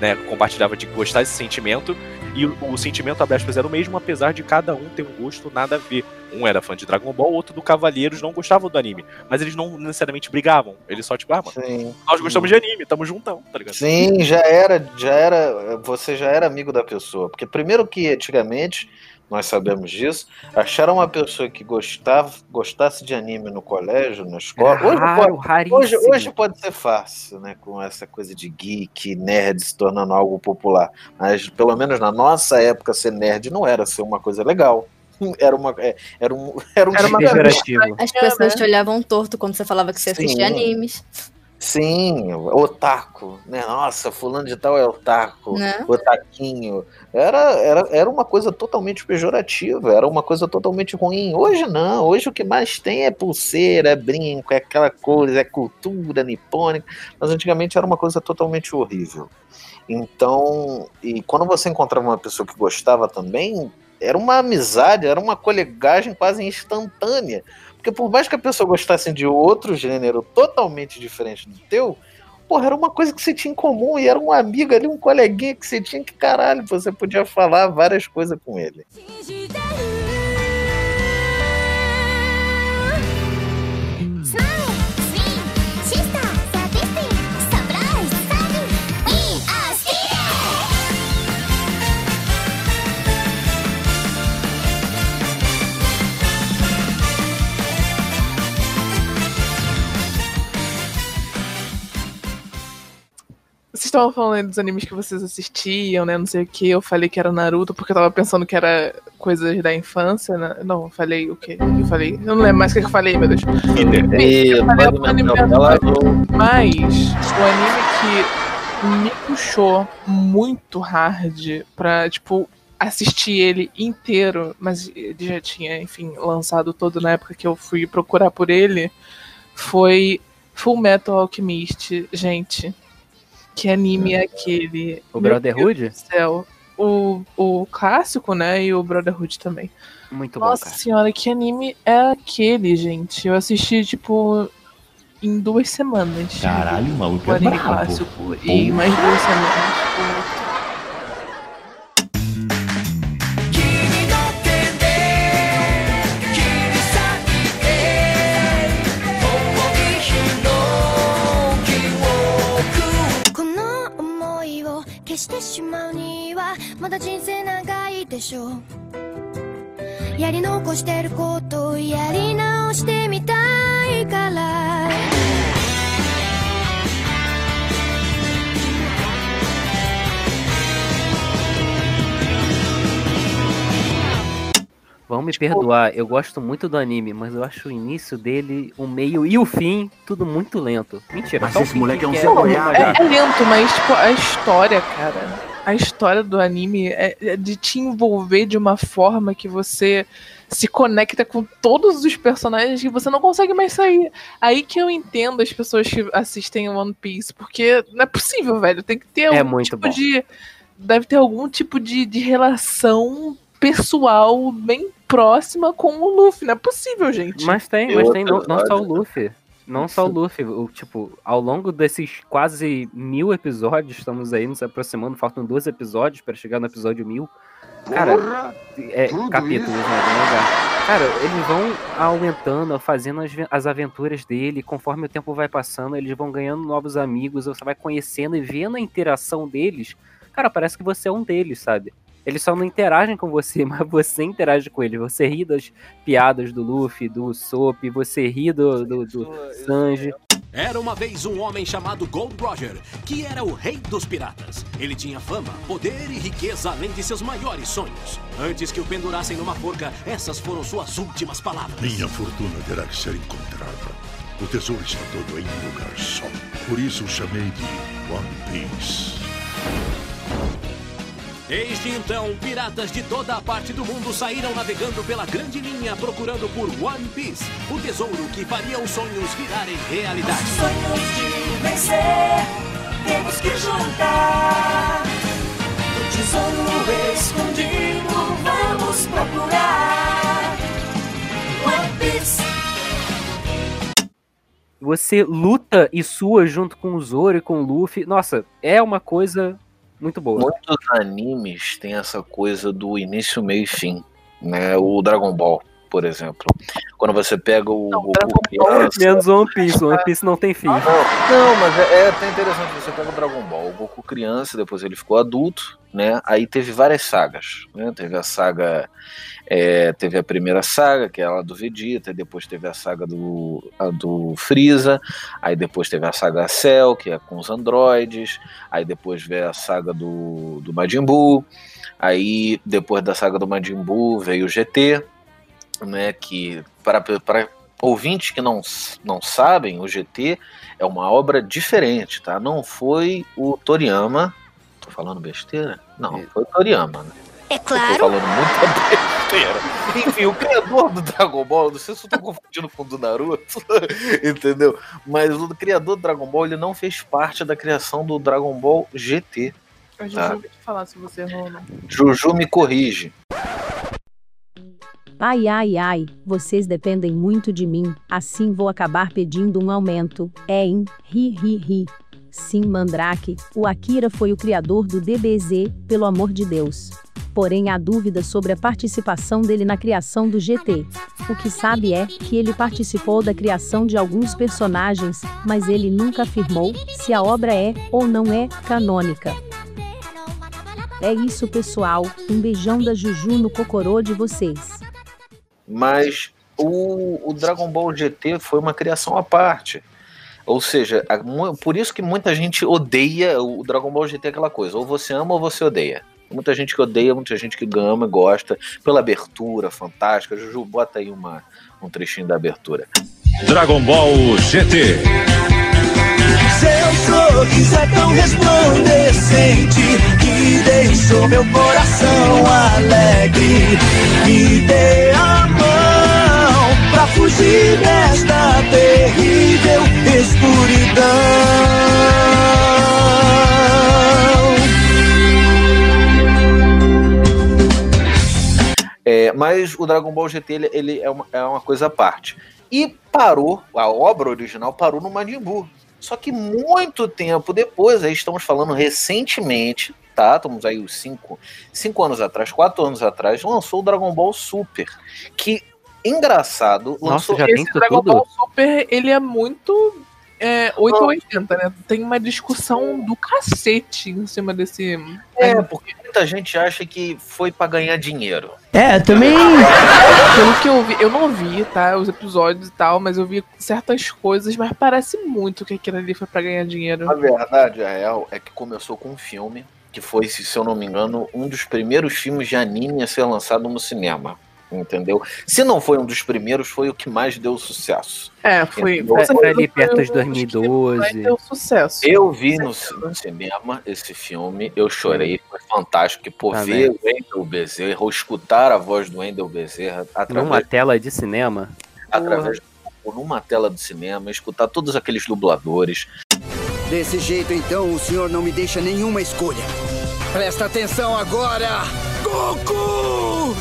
né? Compartilhava de gostar desse sentimento. E o, o sentimento, aspas, era o mesmo, apesar de cada um ter um gosto nada a ver. Um era fã de Dragon Ball, outro do Cavaleiros não gostava do anime. Mas eles não necessariamente brigavam. Eles só, tipo, ah, mano, nós gostamos de anime, tamo juntão, tá ligado?
Sim, já era, já era, você já era amigo da pessoa. Porque primeiro que antigamente, nós sabemos disso, achar uma pessoa que gostava, gostasse de anime no colégio, na escola. Hoje,
Raro,
pode, hoje, hoje pode ser fácil, né? Com essa coisa de geek, nerd se tornando algo popular. Mas pelo menos na nossa época, ser nerd não era ser uma coisa legal. <laughs> Era uma. é, Era um. <laughs> Era um
Era uma.
As pessoas te olhavam torto quando você falava que você assistia
Sim.
animes.
Sim, otaku, né? Nossa, fulano de tal é otaku,
Né?
otaquinho. Era, era, era uma coisa totalmente pejorativa, era uma coisa totalmente ruim. Hoje não, hoje o que mais tem é pulseira, é brinco, é aquela coisa, é cultura nipônica. Mas antigamente era uma coisa totalmente horrível. Então, e quando você encontrava uma pessoa que gostava também, era uma amizade, era uma colegagem quase instantânea. Porque por mais que a pessoa gostasse de outro gênero totalmente diferente do teu, porra, era uma coisa que você tinha em comum e era um amigo ali, um coleguinha que você tinha que, caralho, você podia falar várias coisas com ele.
Estavam falando dos animes que vocês assistiam, né? Não sei o que. Eu falei que era Naruto porque eu tava pensando que era coisas da infância, né? Não, eu falei o quê? Eu falei? Eu não lembro mais o que eu falei, meu Deus.
E,
Eu falei o anime. Mas o anime que me puxou muito hard pra, tipo, assistir ele inteiro, mas ele já tinha, enfim, lançado todo na época que eu fui procurar por ele, foi Full Metal Alchemist, gente. Que anime é aquele?
O
Meu
Brotherhood?
Deus do céu. O, o clássico, né? E o Brotherhood também.
Muito bom,
Nossa senhora, que anime é aquele, gente? Eu assisti, tipo, em duas semanas.
Caralho, maluco
O
é
anime
brabo.
clássico. E
Porra.
mais duas semanas. tipo, "
まだ人生長いでしょうやり残してることをやり直してみたいから」
Vão me perdoar, eu gosto muito do anime, mas eu acho o início dele, o meio e o fim, tudo muito lento. Mentira,
Mas
só o
esse
fim
moleque
que
é um
que
Zé Goiaba.
É, é lento, mas, tipo, a história, cara. a história do anime é, é de te envolver de uma forma que você se conecta com todos os personagens e você não consegue mais sair. Aí que eu entendo as pessoas que assistem One Piece, porque não é possível, velho. Tem que ter
É
algum
muito
tipo
bom.
de. Deve ter algum tipo de, de relação pessoal bem próxima com o Luffy. Não é possível, gente.
Mas tem, mas tem não, não só o Luffy. Não só o Luffy, o, tipo, ao longo desses quase mil episódios, estamos aí nos aproximando, faltam dois episódios para chegar no episódio mil. Cara, é, capítulos, né. Cara, eles vão aumentando, fazendo as, as aventuras dele, conforme o tempo vai passando, eles vão ganhando novos amigos, você vai conhecendo e vendo a interação deles. Cara, parece que você é um deles, sabe? Eles só não interagem com você, <laughs> mas você interage com eles. Você ri das piadas do Luffy, do Sop, você ri do, do, do Sanji.
Era uma vez um homem chamado Gold Roger, que era o rei dos piratas. Ele tinha fama, poder e riqueza além de seus maiores sonhos. Antes que o pendurassem numa forca, essas foram suas últimas palavras.
Minha fortuna terá que ser encontrada. O tesouro está todo em um lugar só. Por isso o chamei de One Piece.
Desde então, piratas de toda a parte do mundo saíram navegando pela grande linha procurando por One Piece, o tesouro que faria os sonhos virarem realidade.
Sonhos de vencer, temos que juntar. O tesouro escondido, vamos procurar. One Piece.
Você luta e sua junto com o Zoro e com o Luffy. Nossa, é uma coisa muito boa.
Muitos animes têm essa coisa do início, meio e fim. Né? O Dragon Ball, por exemplo. Quando você pega o Goku criança-
Menos One Piece. One Piece não tem fim.
Não, não, mas é, é até interessante. Você pega o Dragon Ball, o Goku criança, depois ele ficou adulto, né? Aí teve várias sagas, né? Teve a saga, é, teve a primeira saga, que é a do Vegeta, depois teve a saga do, a do Freeza, aí depois teve a saga Cell, que é com os androides, aí depois veio a saga do, do Majin Buu, aí depois da saga do Majin Buu veio o GT, né? Que para, para ouvintes que não, não sabem, o GT é uma obra diferente, tá? Não foi o Toriyama. Tô falando besteira? Não, foi o Toriyama, né?
É
Eu tô
claro.
falando muita <laughs> besteira. Enfim, o criador do Dragon Ball, não sei se eu tô confundindo com o do Naruto, <laughs> entendeu? Mas o criador do Dragon Ball, ele não fez parte da criação do Dragon Ball GT.
A Juju
Tá.
vai te falar se você errou ou não.
Juju me corrige.
Ai ai ai, vocês dependem muito de mim, assim vou acabar pedindo um aumento. É em ri ri ri. Sim, Mandrake, o Akira foi o criador do DBZ, pelo amor de Deus. Porém, há dúvidas sobre a participação dele na criação do GT. O que sabe é que ele participou da criação de alguns personagens, mas ele nunca afirmou se a obra é ou não é canônica. É isso, pessoal. Um beijão da Juju no cocorô de vocês.
Mas o, o Dragon Ball GT foi uma criação à parte. Ou seja, a- por isso que muita gente odeia o Dragon Ball GT, aquela coisa. Ou você ama ou você odeia. Muita gente que odeia, muita gente que ama, gosta. Pela abertura fantástica. Juju, bota aí uma, um trechinho da abertura.
Dragon Ball GT.
Seu sorriso é tão resplandecente que deixou meu coração alegre. Me dê a mão pra fugir desta terrível escuridão.
É, mas o Dragon Ball GT ele, ele é, uma, é uma coisa à parte. E parou, a obra original parou no Majin. Só que muito tempo depois, aí estamos falando recentemente, tá? Estamos aí os cinco, cinco anos atrás, quatro anos atrás, lançou o Dragon Ball Super. Que, engraçado, lançou
Esse Dragon Ball Super, ele é muito é, 880, né? Tem uma discussão do cacete em cima desse.
É, porque muita gente acha que foi pra ganhar dinheiro.
É, também. <laughs> Pelo que eu vi, eu não vi, tá? Os episódios e tal, mas eu vi certas coisas, mas parece muito que aquilo ali foi pra ganhar dinheiro.
A verdade, a real, é que começou com um filme que foi, se eu não me engano, um dos primeiros filmes de anime a ser lançado no cinema. Entendeu? Se não foi um dos primeiros, foi o que mais deu sucesso.
É, foi,
Entendeu?
foi,
Foi ali perto de
Vai
2012.
ter um sucesso.
Eu vi no, no cinema esse filme, eu chorei, foi fantástico. E por
Tá
ver o Wendel Bezerra, ou escutar a voz do Wendel Bezerra através,
Numa tela de cinema.
através ou numa tela do cinema, escutar todos aqueles dubladores.
Desse jeito, então, o senhor não me deixa nenhuma escolha. Presta atenção agora! Goku!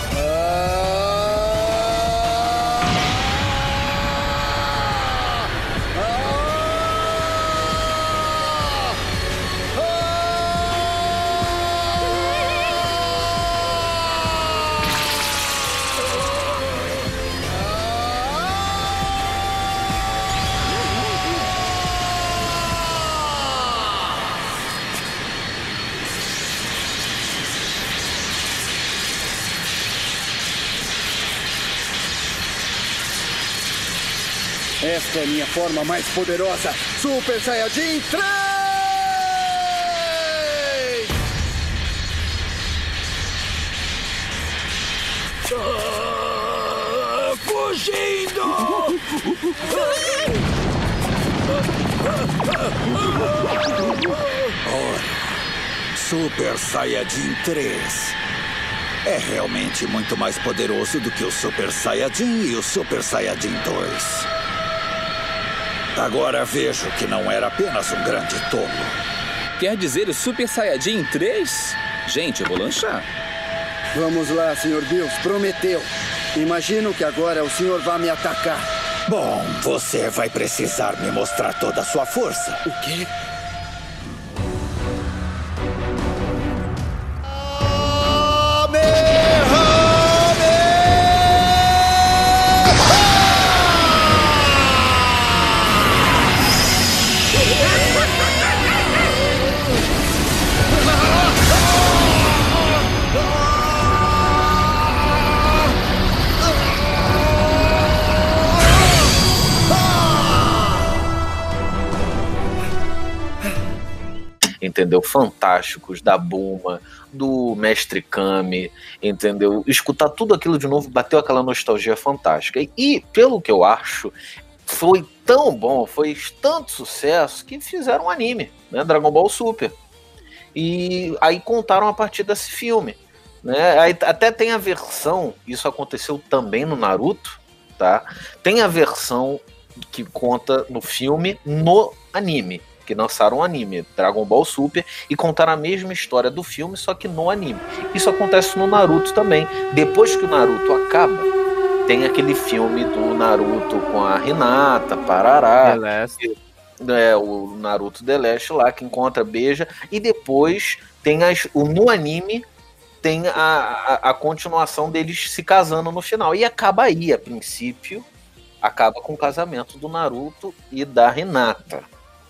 Esta é minha forma mais poderosa, Super Saiyajin 3! Ah, fugindo!
Ora, Super Saiyajin 3 é realmente muito mais poderoso do que o Super Saiyajin e o Super Saiyajin 2. Agora vejo que não era apenas um grande tolo.
Quer dizer o Super Saiyajin 3? Gente, eu vou lanchar.
Vamos lá, Sr. Bills, prometeu. Imagino que agora o senhor vai me atacar.
Bom, você vai precisar me mostrar toda a sua força.
O quê?
Entendeu? Fantásticos, da Bulma, do Mestre Kami, entendeu? Escutar tudo aquilo de novo bateu aquela nostalgia fantástica. E, pelo que eu acho, foi tão bom, foi tanto sucesso que fizeram um anime, né? Dragon Ball Super. E aí contaram a partir desse filme. Né? Até tem a versão, isso aconteceu também no Naruto, tá? Tem a versão que conta no filme no anime que lançaram um anime, Dragon Ball Super, e contaram a mesma história do filme, só que no anime. Isso acontece no Naruto também. Depois que o Naruto acaba, tem aquele filme do Naruto com a Hinata, Parará. É, o Naruto The Last lá, que encontra Beija, e depois tem as, o, no anime tem a, a, a continuação deles se casando no final. E acaba aí, a princípio, acaba com o casamento do Naruto e da Hinata.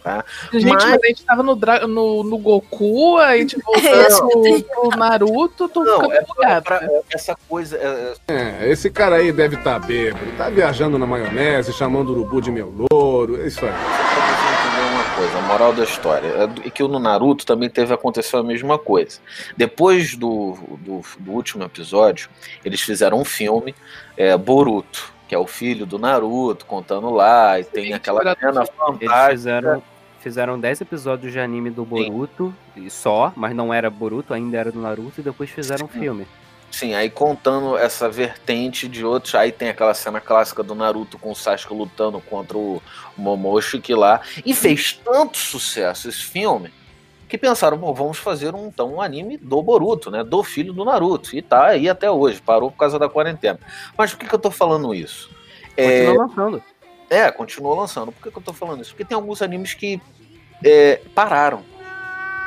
Tá?
Gente, mas... mas a gente tava no, Dra no, no Goku, aí tipo, <laughs> voltando pro, pro Naruto, tô
Não,
ficando
é pra, pra, essa coisa. É...
É, esse cara aí deve estar tá bêbado, tá viajando na maionese, chamando o urubu de meu louro, é isso aí.
uma coisa, a moral da história é que no Naruto também teve aconteceu a mesma coisa. Depois do, do, do último episódio, eles fizeram um filme, é, Boruto, que é o filho do Naruto, contando lá, e tem aquela cena fantástica.
Eles fizeram, fizeram 10 episódios de anime do Boruto, e só, mas não era Boruto, ainda era do Naruto, e depois fizeram um filme.
Sim, aí contando essa vertente de outros, aí tem aquela cena clássica do Naruto com o Sasuke lutando contra o Momoshiki lá, e fez tanto sucesso esse filme, que pensaram, bom, vamos fazer um, então um anime do Boruto, né, do filho do Naruto, e tá aí até hoje, parou por causa da quarentena. Mas por que, que eu tô falando isso?
Continua é... lançando.
É, continua lançando. Por que, que eu tô falando isso? Porque tem alguns animes que é, pararam.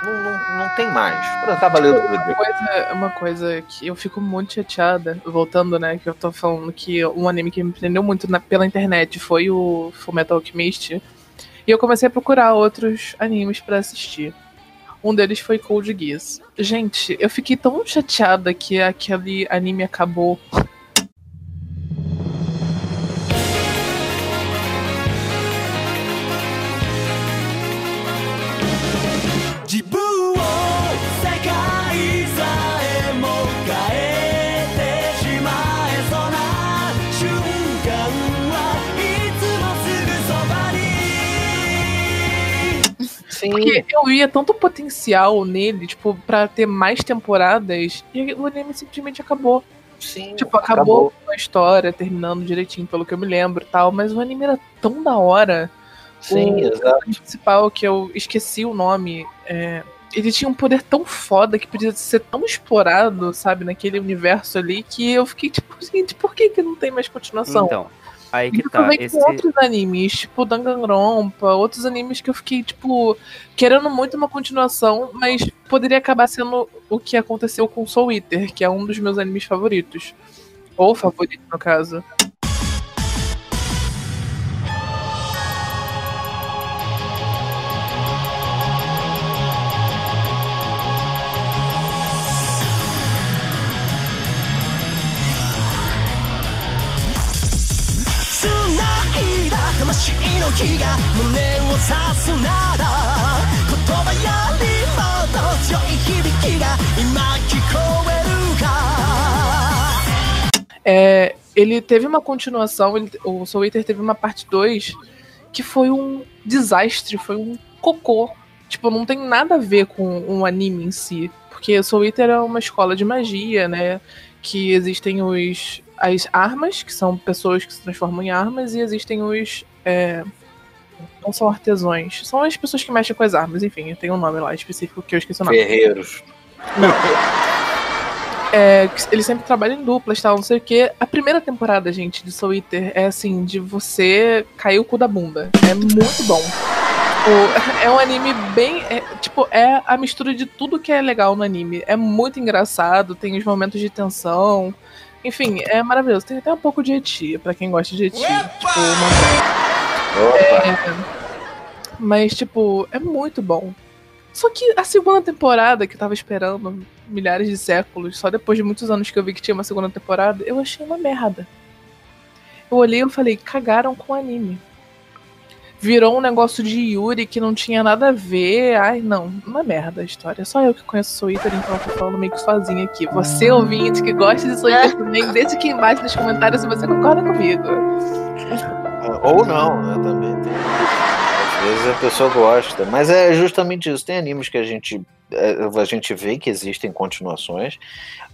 Não, não, não, tem mais. Por Cavaleiro do
uma coisa, uma coisa que eu fico muito chateada, voltando, né, que eu tô falando que um anime que me prendeu muito na, pela internet foi o Fullmetal Alchemist. E eu comecei a procurar outros animes para assistir. Um deles foi Code Geass. Gente, eu fiquei tão chateada que aquele anime acabou. <laughs>
Sim.
Porque eu ia tanto potencial nele, tipo, pra ter mais temporadas, e o anime simplesmente acabou.
Sim.
Tipo, acabou, com a história, terminando direitinho, pelo que eu me lembro e tal, mas o anime era tão da hora.
Sim,
o
exato.
principal, que eu esqueci o nome, é, ele tinha um poder tão foda que podia ser tão explorado, sabe, naquele universo ali, que eu fiquei tipo, gente, por que, que não tem mais continuação?
Então, aí que tá.
também
Esse...
com outros animes, tipo Danganronpa, outros animes que eu fiquei, tipo, querendo muito uma continuação, mas poderia acabar sendo o que aconteceu com Soul Eater, que é um dos meus animes favoritos. Ou favorito, no caso.
胸を刺すなら言葉よりもっと強い響きが今聞こえるか
É, ele teve uma continuação, ele- o Soul Eater teve uma parte 2 que foi um desastre, foi um cocô. Tipo, não tem nada a ver com um anime em si. Porque Soul Eater é uma escola de magia, né? Que existem os as armas, que são pessoas que se transformam em armas, e existem os. é, não são artesãos, são as pessoas que mexem com as armas, enfim, tem um nome lá específico que eu esqueci o nome.
Ferreiros.
É, que eles sempre trabalham em duplas, tal, não sei o que. A primeira temporada, gente, de Soul Eater é assim, de você cair o cu da bunda. É muito bom. O- é um anime bem. é, tipo, é a mistura de tudo que é legal no anime. É muito engraçado, tem os momentos de tensão. Enfim, é maravilhoso. Tem até um pouco de eti, pra quem gosta de eti. Tipo, não É, mas, tipo, é muito bom. Só que a segunda temporada, que eu tava esperando milhares de séculos, só depois de muitos anos que eu vi que tinha uma segunda temporada, eu achei uma merda. Eu olhei e falei, cagaram com o anime. Virou um negócio de Yuri que não tinha nada a ver. Ai, não, uma merda a história. Só eu que conheço Soul Eater, então eu tô falando meio que sozinha aqui. Você, ouvinte, que gosta de Soul Eater também, deixa aqui embaixo nos comentários se você concorda comigo.
Ou não, né? Também tem. Às vezes a pessoa gosta. Mas é justamente isso. Tem animes que a gente, é, a gente vê que existem continuações,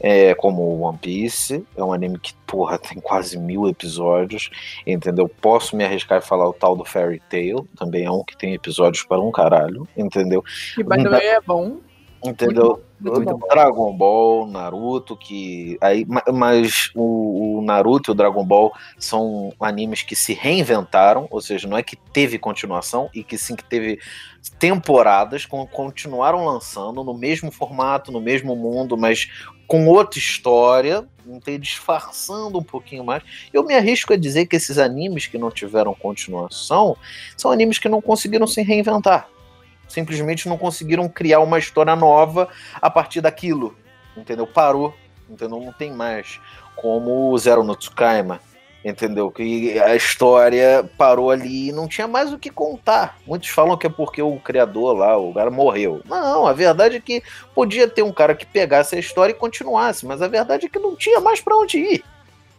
é, como o One Piece. É um anime que, porra, tem quase mil episódios. Entendeu? Posso me arriscar e falar o tal do Fairy Tail. Também é um que tem episódios para um caralho. Entendeu?
Que by the way é bom.
Entendeu?
Muito bom.
Dragon Ball, Naruto, que. Aí, ma- mas o, o Naruto e o Dragon Ball são animes que se reinventaram, ou seja, não é que teve continuação, e que sim que teve temporadas, com, continuaram lançando no mesmo formato, no mesmo mundo, mas com outra história, disfarçando um pouquinho mais. Eu me arrisco a dizer que esses animes que não tiveram continuação são animes que não conseguiram se reinventar simplesmente não conseguiram criar uma história nova a partir daquilo. Entendeu? Parou. Entendeu? Não tem mais. Como o Zero no Tsukaima. Entendeu? Que a história parou ali e não tinha mais o que contar. Muitos falam que é porque o criador lá, o cara morreu. Não, a verdade é que podia ter um cara que pegasse a história e continuasse, mas a verdade é que não tinha mais pra onde ir.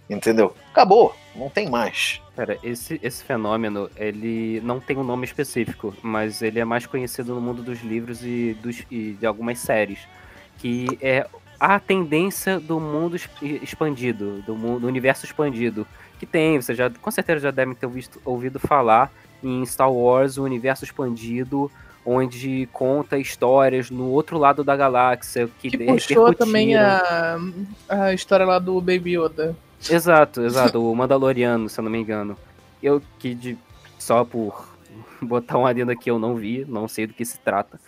Entendeu? Acabou, não tem mais.
Cara, esse, esse fenômeno, ele não tem um nome específico, mas ele é mais conhecido no mundo dos livros e, dos, e de algumas séries. Que é a tendência do mundo expandido, do, mundo, do universo expandido. Que tem, você já com certeza já devem ter visto, ouvido falar em Star Wars, o universo expandido, onde conta histórias no outro lado da galáxia. Que,
Que puxou também a, a história lá do Baby Yoda.
Exato, exato, o Mandaloriano, se eu não me engano. Eu que de, só por <laughs> botar um adendo aqui eu não vi, não sei do que se trata.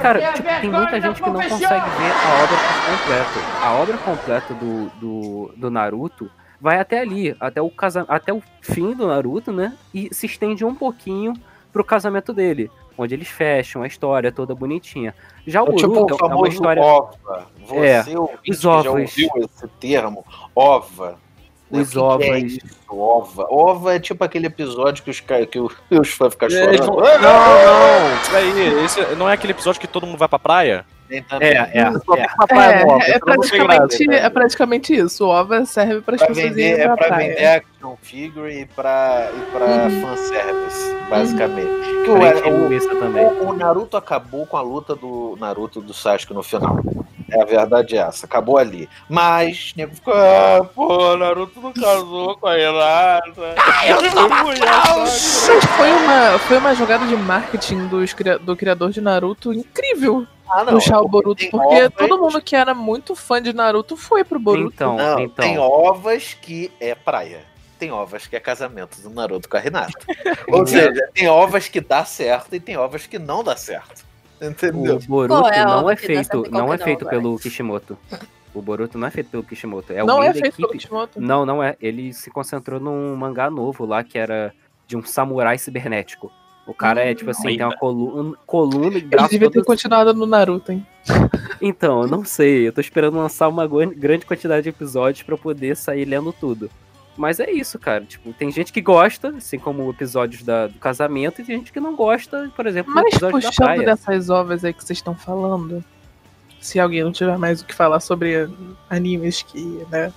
Cara,
é
tipo, tem muita gente que não consegue ver a obra completa. A obra completa do, do, do Naruto vai até ali, até o, casa, até o fim do Naruto, né? E se estende um pouquinho pro casamento dele, onde eles fecham a história toda bonitinha. Já o
É tipo
Boruto
o
é uma
famoso
história...
ova. Você,
É, os
que já
ovos.
ouviu esse termo, ova.
Os
O que que é
ovos.
isso, ova. Ova é tipo aquele episódio que os, que <laughs> os fãs ficam
É,
chorando.
vão- Não, não, peraí, esse não é aquele episódio que todo mundo vai pra praia?
É, é, é.
É,
nova,
é, praticamente,
graça.
é praticamente isso. O OVA serve para as
Pra
pessoas
vender,
irem
é
pra
pra
praia.
vender action figure e pra, e pra
Uhum.
fanservice, basicamente. Que
Pra
o, o, o- o Naruto acabou com a luta do Naruto do Sasuke no final. É a verdade é essa, acabou ali. Mas, nego ficou, ah, pô, Naruto não casou com a Renata.
Mas foi uma, foi uma jogada de marketing dos, do criador de Naruto incrível.
Ah, não,
Shao
porque
Boruto,
tem
porque
ovas-
todo mundo que era muito fã de Naruto foi pro Boruto.
Então,
Não,
então.
tem ovas que é praia. Tem ovas que é casamento do Naruto com a Renata. <laughs> Ou seja, tem ovas que dá certo e tem ovas que não dá certo. Entendeu?
O Boruto
Qual é a
não é feito, não é feito pelo Kishimoto. O Boruto não é feito pelo Kishimoto. É
não é
da
feito pelo
equipe.
Kishimoto.
Não, não é. Ele se concentrou num mangá novo lá que era de um samurai cibernético. O cara é tipo assim, tem uma coluna, coluna e
Ele
braço
devia ter continuado no Naruto, hein? <laughs>
Então, eu não sei. Eu tô esperando lançar uma gran- grande quantidade de episódios pra eu poder sair lendo tudo. Mas é isso, cara. Tipo, tem gente que gosta, assim como episódios da- do casamento, e tem gente que não gosta, por exemplo, do
Mas
episódio da
puxando
praia.
dessas ovas aí que vocês estão falando, se alguém não tiver mais o que falar sobre animes que, né,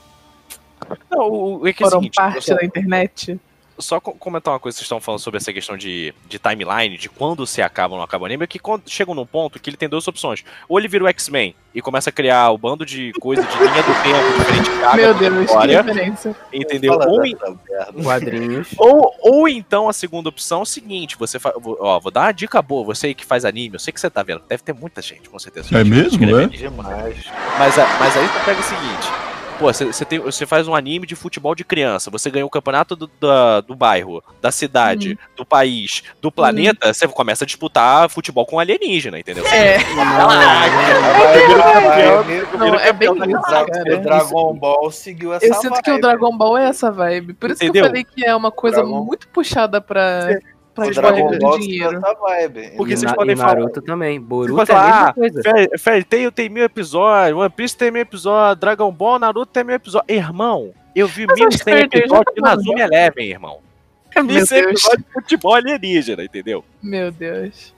Não, o, é que é o
foram
seguinte,
parte
só-
da internet.
Só co- comentar uma coisa que vocês estão falando sobre essa questão de, de timeline, de quando se acaba ou não acaba o anime, é que quando chegam num ponto que ele tem duas opções. Ou ele vira o X-Men e começa a criar o bando de coisa de linha do tempo diferente que <laughs> caga
Meu Deus, que
história,
referência.
Entendeu?
Fala
Ou,
merda.
Quadrinhos. <laughs>
ou, ou então a segunda opção é o seguinte: você fa... vou- ó, vou dar uma dica boa, você aí que faz anime, eu sei que você tá vendo, deve ter muita gente, com certeza.
É mesmo, é?
Demais.
Mas, a- mas aí você pega o seguinte: pô, você, faz um anime de futebol de criança, você ganhou o campeonato do, da- do bairro, da cidade, do país, do planeta, você começa a disputar futebol com alienígena, entendeu?
É. É bem.
O Dragon Ball seguiu essa
Eu sinto que o
vibe.
Dragon Ball é essa vibe. Por isso que
Entendeu?
eu falei que é uma coisa
Dragon-
muito puxada pra, pra
O Dragon Ball
dinheiro.
essa vibe.
Porque
E,
vocês
na,
podem
e
falar.
Naruto também. Boruto
pode
é a
falar,
mesma
ah,
coisa.
Fairy- Fairy Tail tem mil episódios, One Piece tem mil episódios, Dragon Ball, Naruto tem mil episódios. Irmão, eu vi
Mas acho
1.100
que Fairy Tail já
episódios de Nazumi. Eleven, irmão. <laughs>
Meu
1.100
Deus.
episódios de futebol alienígena, entendeu?
Meu Deus.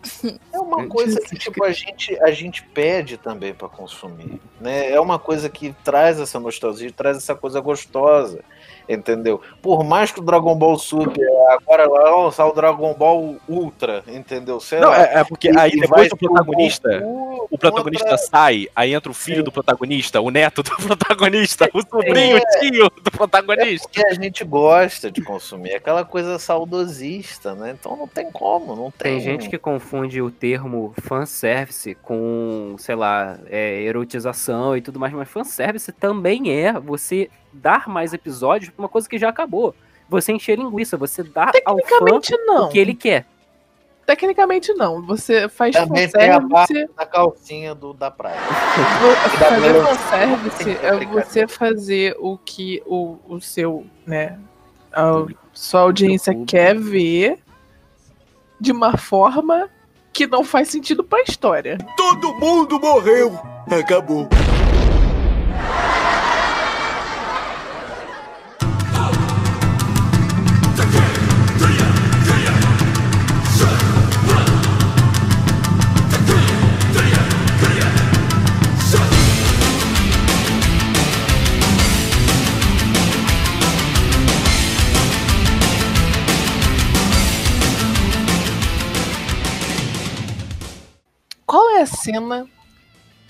É uma coisa que tipo, a, gente, a gente pede também pra consumir. Né? É uma coisa que traz essa nostalgia, traz essa coisa gostosa. Entendeu? Por mais que o Dragon Ball Super agora vai lançar o Dragon Ball Ultra, entendeu? Sei
Não,
lá.
é, é porque
E-
aí depois o protagonista, o protagonista
contra-
sai, aí entra o filho do protagonista, o neto do <laughs> protagonista, o sobrinho,
É.
o tio do protagonista.
que a gente gosta de consumir, é aquela coisa saudosista, né? Então não tem como, não tem.
Tem gente que confunde o termo fanservice com, sei lá, é, erotização e tudo mais, mas fanservice também é você dar mais episódios pra uma coisa que já acabou. Você encher linguiça, você dar ao fã
não.
o que ele quer.
Tecnicamente não. Você faz
Também tem a parte da calcinha do, da praia. <laughs> da
Fazer fanservice é você fazer o que o, o seu, né? A sua audiência quer ver de uma forma que não faz sentido pra história.
Todo mundo morreu. Acabou.
A cena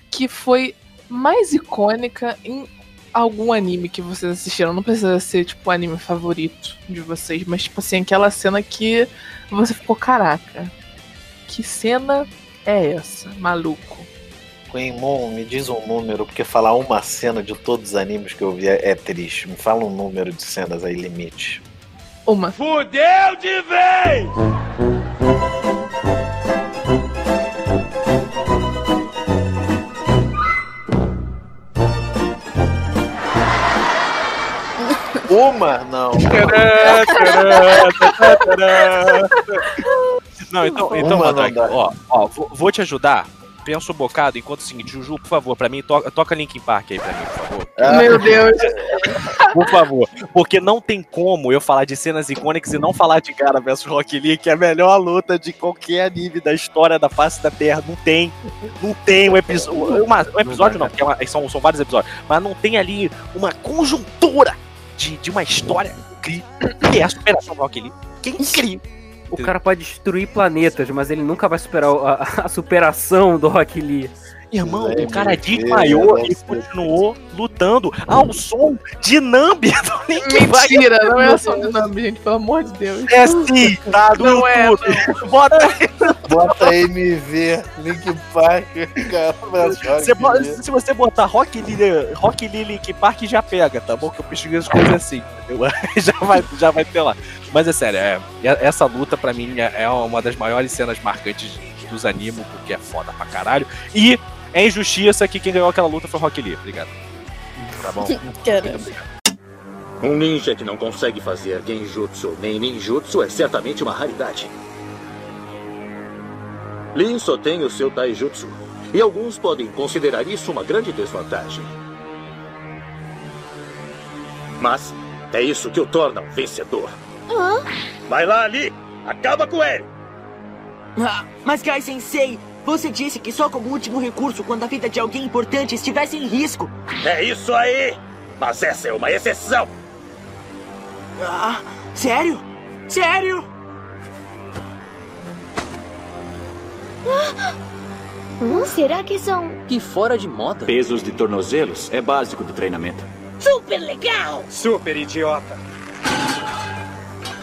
que foi mais icônica em algum anime que vocês assistiram? Não precisa ser, tipo, o anime favorito de vocês, mas, tipo assim, aquela cena que você ficou, caraca, que cena é essa, maluco?
Queen Moon, me diz um número, porque falar uma cena de todos os animes que eu vi é, é triste. Me fala um número de cenas aí, limite.
Uma.
Fudeu de vez!
Uma? Não.
Não, então,
Uma
então Mandrake,
dá.
ó, ó, vou, vou te ajudar. pensa o bocado enquanto o seguinte, Juju, por favor, pra mim, to toca Linkin Park aí pra mim, por favor.
Meu Deus.
Por favor. Porque não tem como eu falar de cenas icônicas e não falar de Gara versus Rock Lee, que é a melhor luta de qualquer anime da história da face da Terra. Não tem. Não tem um episódio. Uma, um episódio não, porque é uma- são, são vários episódios. Mas não tem ali uma conjuntura de, de uma história incrível. Que é a superação do Rock Lee. Que é incrível.
O cara pode destruir planetas, mas ele nunca vai superar a, a superação do Rock Lee.
Irmão, o cara desmaiou e continuou lutando ao som de Nambi do Linkin Park.
Mentira, não é só do nome, gente, pelo amor de Deus.
É sim, tá no
Não é,
YouTube. Bota
Bota MV, Link Park, cara.
Você bo- se você botar Rock Lee, Rock Lee Linkin Park já pega, tá bom? Que eu pesquiso coisas assim, entendeu? <laughs> já, vai, já vai ter lá. Mas é sério, é, é- essa luta pra mim é é uma das maiores cenas marcantes dos animes, porque é foda pra caralho. E é injustiça que quem ganhou aquela luta foi Rock Lee. Obrigado. Tá bom?
Caramba.
Um ninja que não consegue fazer genjutsu nem ninjutsu é certamente uma raridade. Lin só tem o seu taijutsu. E alguns podem considerar isso uma grande desvantagem. Mas é isso que o torna um vencedor. Vai lá, Ali! Acaba com ele!
Ah, mas Gai Sensei, você disse que só como último recurso quando a vida de alguém importante estivesse em risco.
É isso aí! Mas essa é uma exceção!
Ah, sério? Sério?
Hum, será que são
Que fora de moda. Pesos de tornozelos é básico do treinamento.
super legal?
Super idiota.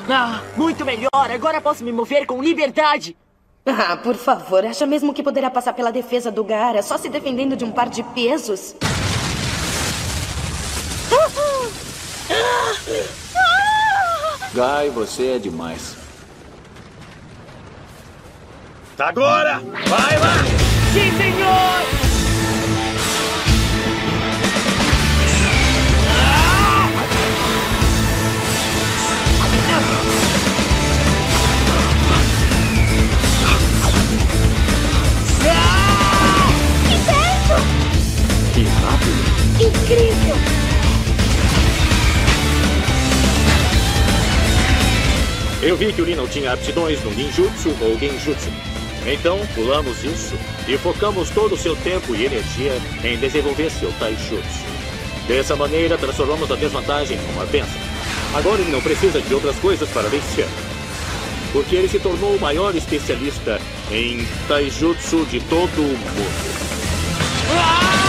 Ah, muito melhor. Agora posso me mover com liberdade.
Ah, por favor, acha mesmo que poderá passar pela defesa do Gara só se defendendo de um par de pesos?
Guy, você é demais.
Agora! Vai lá! Sim, senhor!
Incrível!
Eu vi que o Lin não tinha aptidões no ninjutsu ou genjutsu. Então, pulamos isso e focamos todo o seu tempo e energia em desenvolver seu taijutsu. Dessa maneira, transformamos a desvantagem em uma bênção. Agora ele não precisa de outras coisas para vencer. Porque ele se tornou o maior especialista em taijutsu de todo o mundo.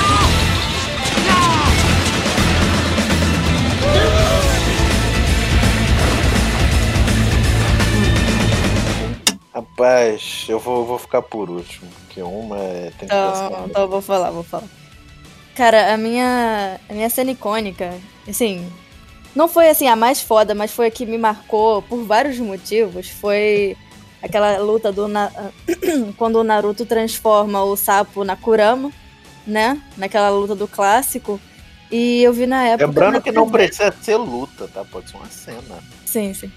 Rapaz, eu vou, vou ficar por último, porque uma é, tem que.
Então, então vou falar, vou falar. Cara, a minha, a minha cena icônica, assim, não foi assim a mais foda, mas foi a que me marcou por vários motivos. Foi aquela luta do Na- <clears throat> quando o Naruto transforma o sapo na Kurama, né? Naquela luta do clássico. E eu vi na época.
Lembrando que não precisa ser luta, tá? Pode ser uma cena.
Sim, sim.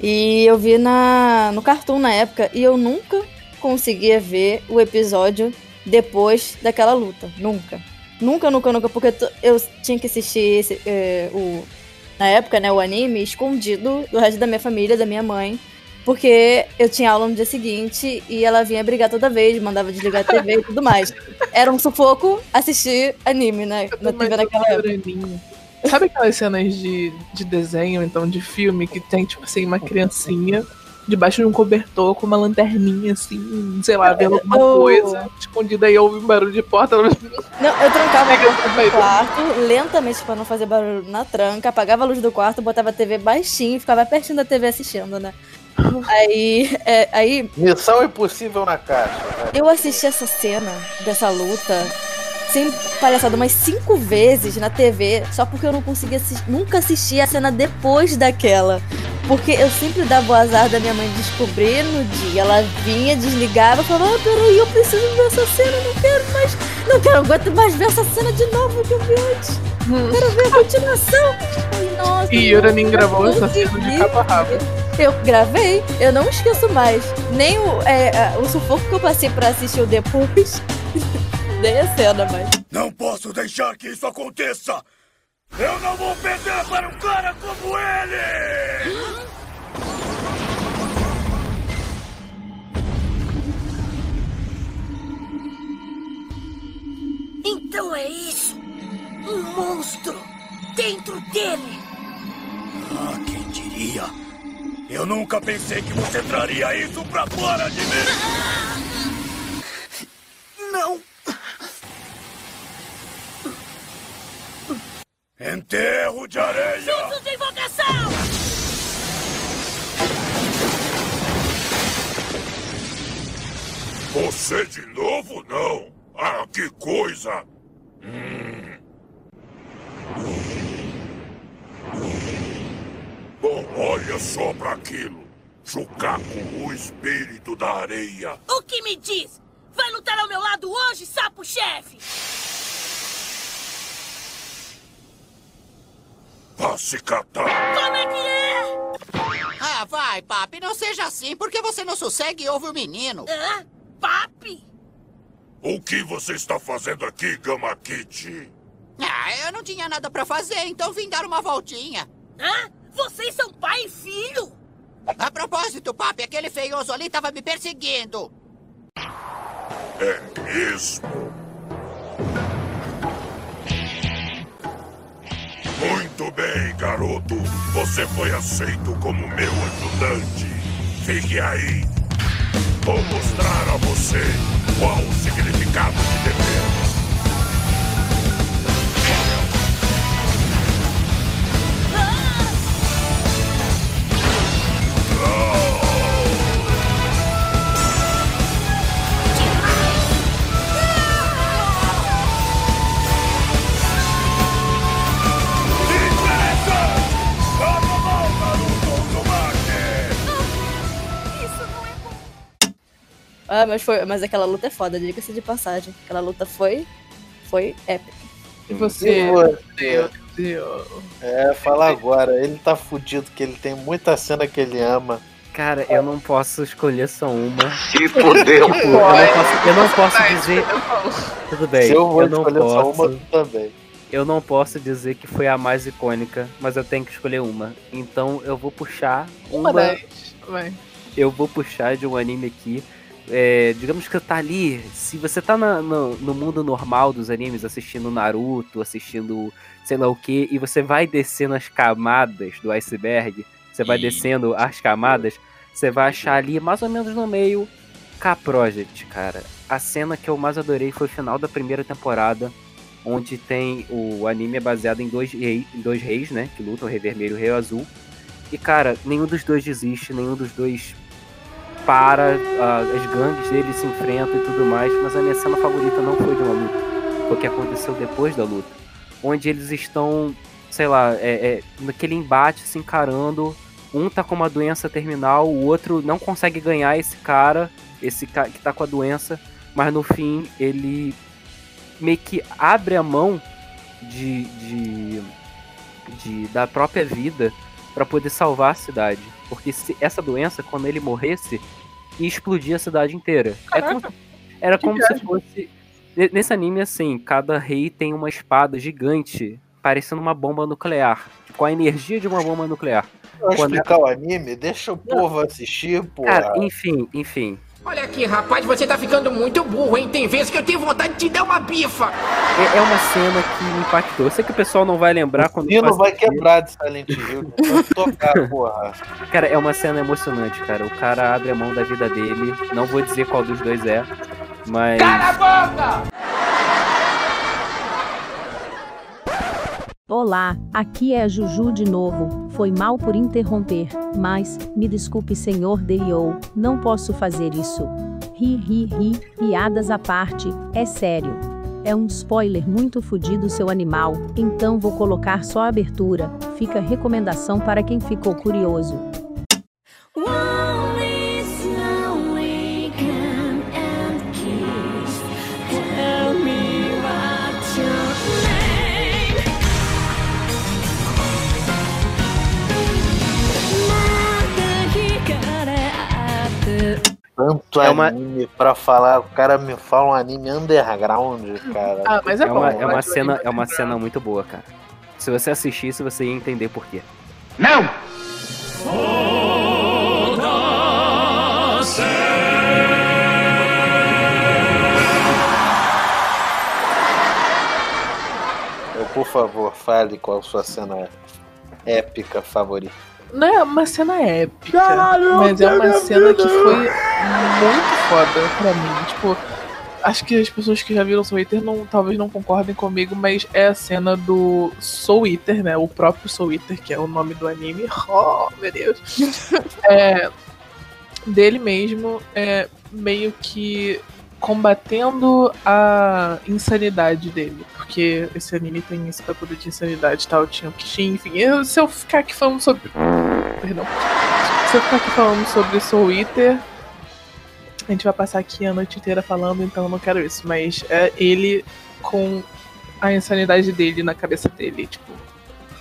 E eu vi na, no Cartoon na época e eu nunca conseguia ver o episódio depois daquela luta. Nunca. Nunca, nunca, nunca, porque eu tinha que assistir esse, eh, o, na época, né, o anime escondido do resto da minha família, da minha mãe. Porque eu tinha aula no dia seguinte e ela vinha brigar toda vez, mandava desligar a TV e tudo mais. Era um sufoco assistir anime, né? Na TV naquela época.
Sabe aquelas cenas de, de desenho, então, de filme, que tem, tipo assim, uma criancinha debaixo de um cobertor com uma lanterninha, assim, sei lá, vendo alguma
eu-
coisa, escondida aí ouve um barulho de porta.
Não, eu trancava a porta do quarto lentamente pra não fazer barulho na tranca, apagava a luz do quarto, botava a TV baixinho e ficava pertinho da TV assistindo, né? Aí, é, aí
Missão impossível na caixa. vai.
eu assisti essa cena dessa luta sem palhaçada umas cinco vezes na TV, só porque eu não conseguia nunca assistir a cena depois daquela. Porque eu sempre dava o azar da minha mãe descobrir no dia. Ela vinha, desligava falava, ah, peraí, eu preciso ver essa cena, não quero mais. Não quero aguento mais ver essa cena de novo que eu vi antes. Quero ver a continuação. Ai, nossa,
E Yuranin
não
gravou essa cena de
consegui.
cabo a rabo.
Eu gravei, eu não esqueço mais. Nem o, é, é, o sufoco que eu passei pra assistir o depois. <laughs> Nem a cena, mas.
Não posso deixar que isso aconteça! Eu não vou perder para um cara como ele!
Então é isso! Um monstro dentro dele!
Ah, quem diria? Eu nunca pensei que você traria isso pra fora de mim!
Não!
Enterro de areia!
Jutsu de invocação!
Você de novo, não? Ah, que coisa! Hum. Bom, olha só para aquilo. Chucaco, o espírito da areia.
O que me diz? Vai lutar ao meu lado hoje, sapo-chefe?
Vá se catar.
Como é que é?
Ah, vai, papi, não seja assim, porque você não sossegue e ouve o menino.
Hã? Papi?
O que você está fazendo aqui, Gama Kitty?
Ah, eu não tinha nada pra fazer, então vim dar uma voltinha.
Hã? Vocês são pai e filho?
A propósito, papi, aquele feioso ali tava me perseguindo.
É mesmo? Muito bem, garoto. Você foi aceito como meu ajudante. Fique aí. Vou mostrar a você qual o significado de dever.
Ah, mas foi. Mas aquela luta é foda, diga-se de passagem. Aquela luta foi. Foi épica.
E você?
E você? É, fala agora. Ele tá fudido, que ele tem muita cena que ele ama.
Cara, eu não posso escolher só uma.
Se fudeu.
Tipo, eu não posso, eu não posso dizer. Tudo bem,
Se eu vou
não
escolher só
posso.
uma, tu também.
Eu não posso dizer que foi a mais icônica, mas eu tenho que escolher uma. Então eu vou puxar
Uma
uma.
das. Vai.
Eu vou puxar de um anime aqui. É, digamos que tá ali. Se você tá na- no, no mundo normal dos animes, assistindo Naruto, assistindo sei lá o que, e você vai descendo as camadas do iceberg, você vai descendo as camadas, você vai achar ali mais ou menos no meio K-Project, cara. A cena que eu mais adorei foi o final da primeira temporada, onde tem o anime é baseado em dois, rei, em dois reis, né? Que lutam, o Rei Vermelho e o Rei Azul. E, cara, nenhum dos dois desiste, nenhum dos dois para, ah, as gangues deles se enfrentam e tudo mais, mas a minha cena favorita não foi de uma luta, foi o que aconteceu depois da luta, onde eles estão, sei lá, é, é, naquele embate se encarando, um tá com uma doença terminal, o outro não consegue ganhar esse cara, esse cara que tá com a doença, mas no fim ele meio que abre a mão de, de, de da própria vida para poder salvar a cidade. Porque se essa doença, quando ele morresse, ia explodir a cidade inteira. É como- era
Que
como se fosse. ne- Nesse anime, assim, cada rei tem uma espada gigante, parecendo uma bomba nuclear. Com a energia de uma bomba nuclear.
Vou
Quando-
explicar o anime, deixa o povo assistir, pô.
Cara, enfim, enfim.
Olha aqui, rapaz, você tá ficando muito burro, hein? Tem vezes que eu tenho vontade de te dar uma bifa.
É, é uma cena que me impactou. Eu sei que o pessoal não vai lembrar quando.
Sino
faz
vai quebrar de Silent Hill. Vai tocar, porra.
Cara, é uma cena emocionante, cara. O cara abre a mão da vida dele. Não vou dizer qual dos dois é, mas.
Cala a boca!
Olá, aqui é a Juju de novo. Foi mal por interromper, mas, me desculpe, senhor Deio, não posso fazer isso. Ri, ri, ri, piadas à parte, é sério. É um spoiler muito fudido seu animal, então vou colocar só a abertura. Fica recomendação para quem ficou curioso.
Tanto
É uma-
anime pra falar. O cara me fala um anime underground, cara.
Ah, mas é,
É
bom.
uma, é uma
eu
cena,
acho
é uma cena muito boa, cara. Se você assistisse, você ia entender por quê.
Não!
Eu, por favor, fale qual a sua cena épica favorita.
Não é uma cena épica,
Caralho,
mas é uma cena
minha
que
vida.
foi muito foda pra mim. Tipo, acho que as pessoas que já viram Soul Eater não, talvez não concordem comigo, mas é a cena do Soul Eater, né? O próprio Soul Eater, que é o nome do anime. Oh, meu Deus. <laughs> É, dele mesmo, é, meio que combatendo a insanidade dele. Porque esse anime tem esse bagulho de insanidade tal, tinha o Kishin, enfim. Eu- se eu ficar aqui falando sobre. Perdão. Se eu ficar aqui falando sobre Soul Eater, a gente vai passar aqui a noite inteira falando, então eu não quero isso. Mas é ele com a insanidade dele na cabeça dele, tipo,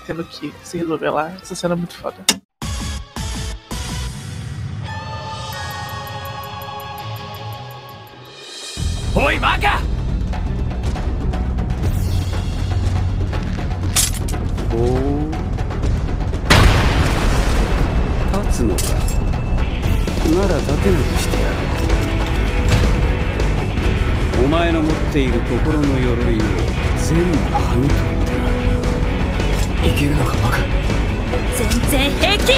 tendo que se resolver lá. Essa cena é muito foda.
Oi, vaca!
おお立つのかなら立てなくしてやる。お前の持っている心の鎧を全部剥ぎ取っていけるのかバカ。
全然平気。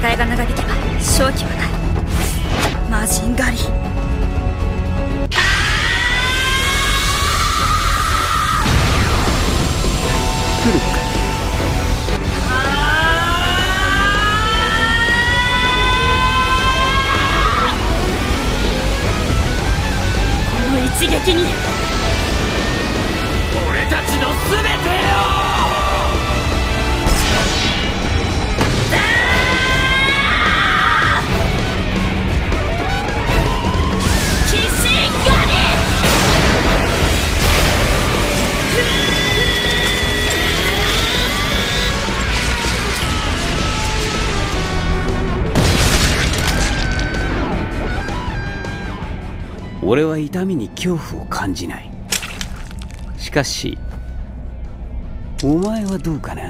戦いが長引けば勝機はない。マジン狩り
来るか。
この一撃に。
俺たちの全て
俺は痛みに恐怖を感じない。しかしお前はどうかな？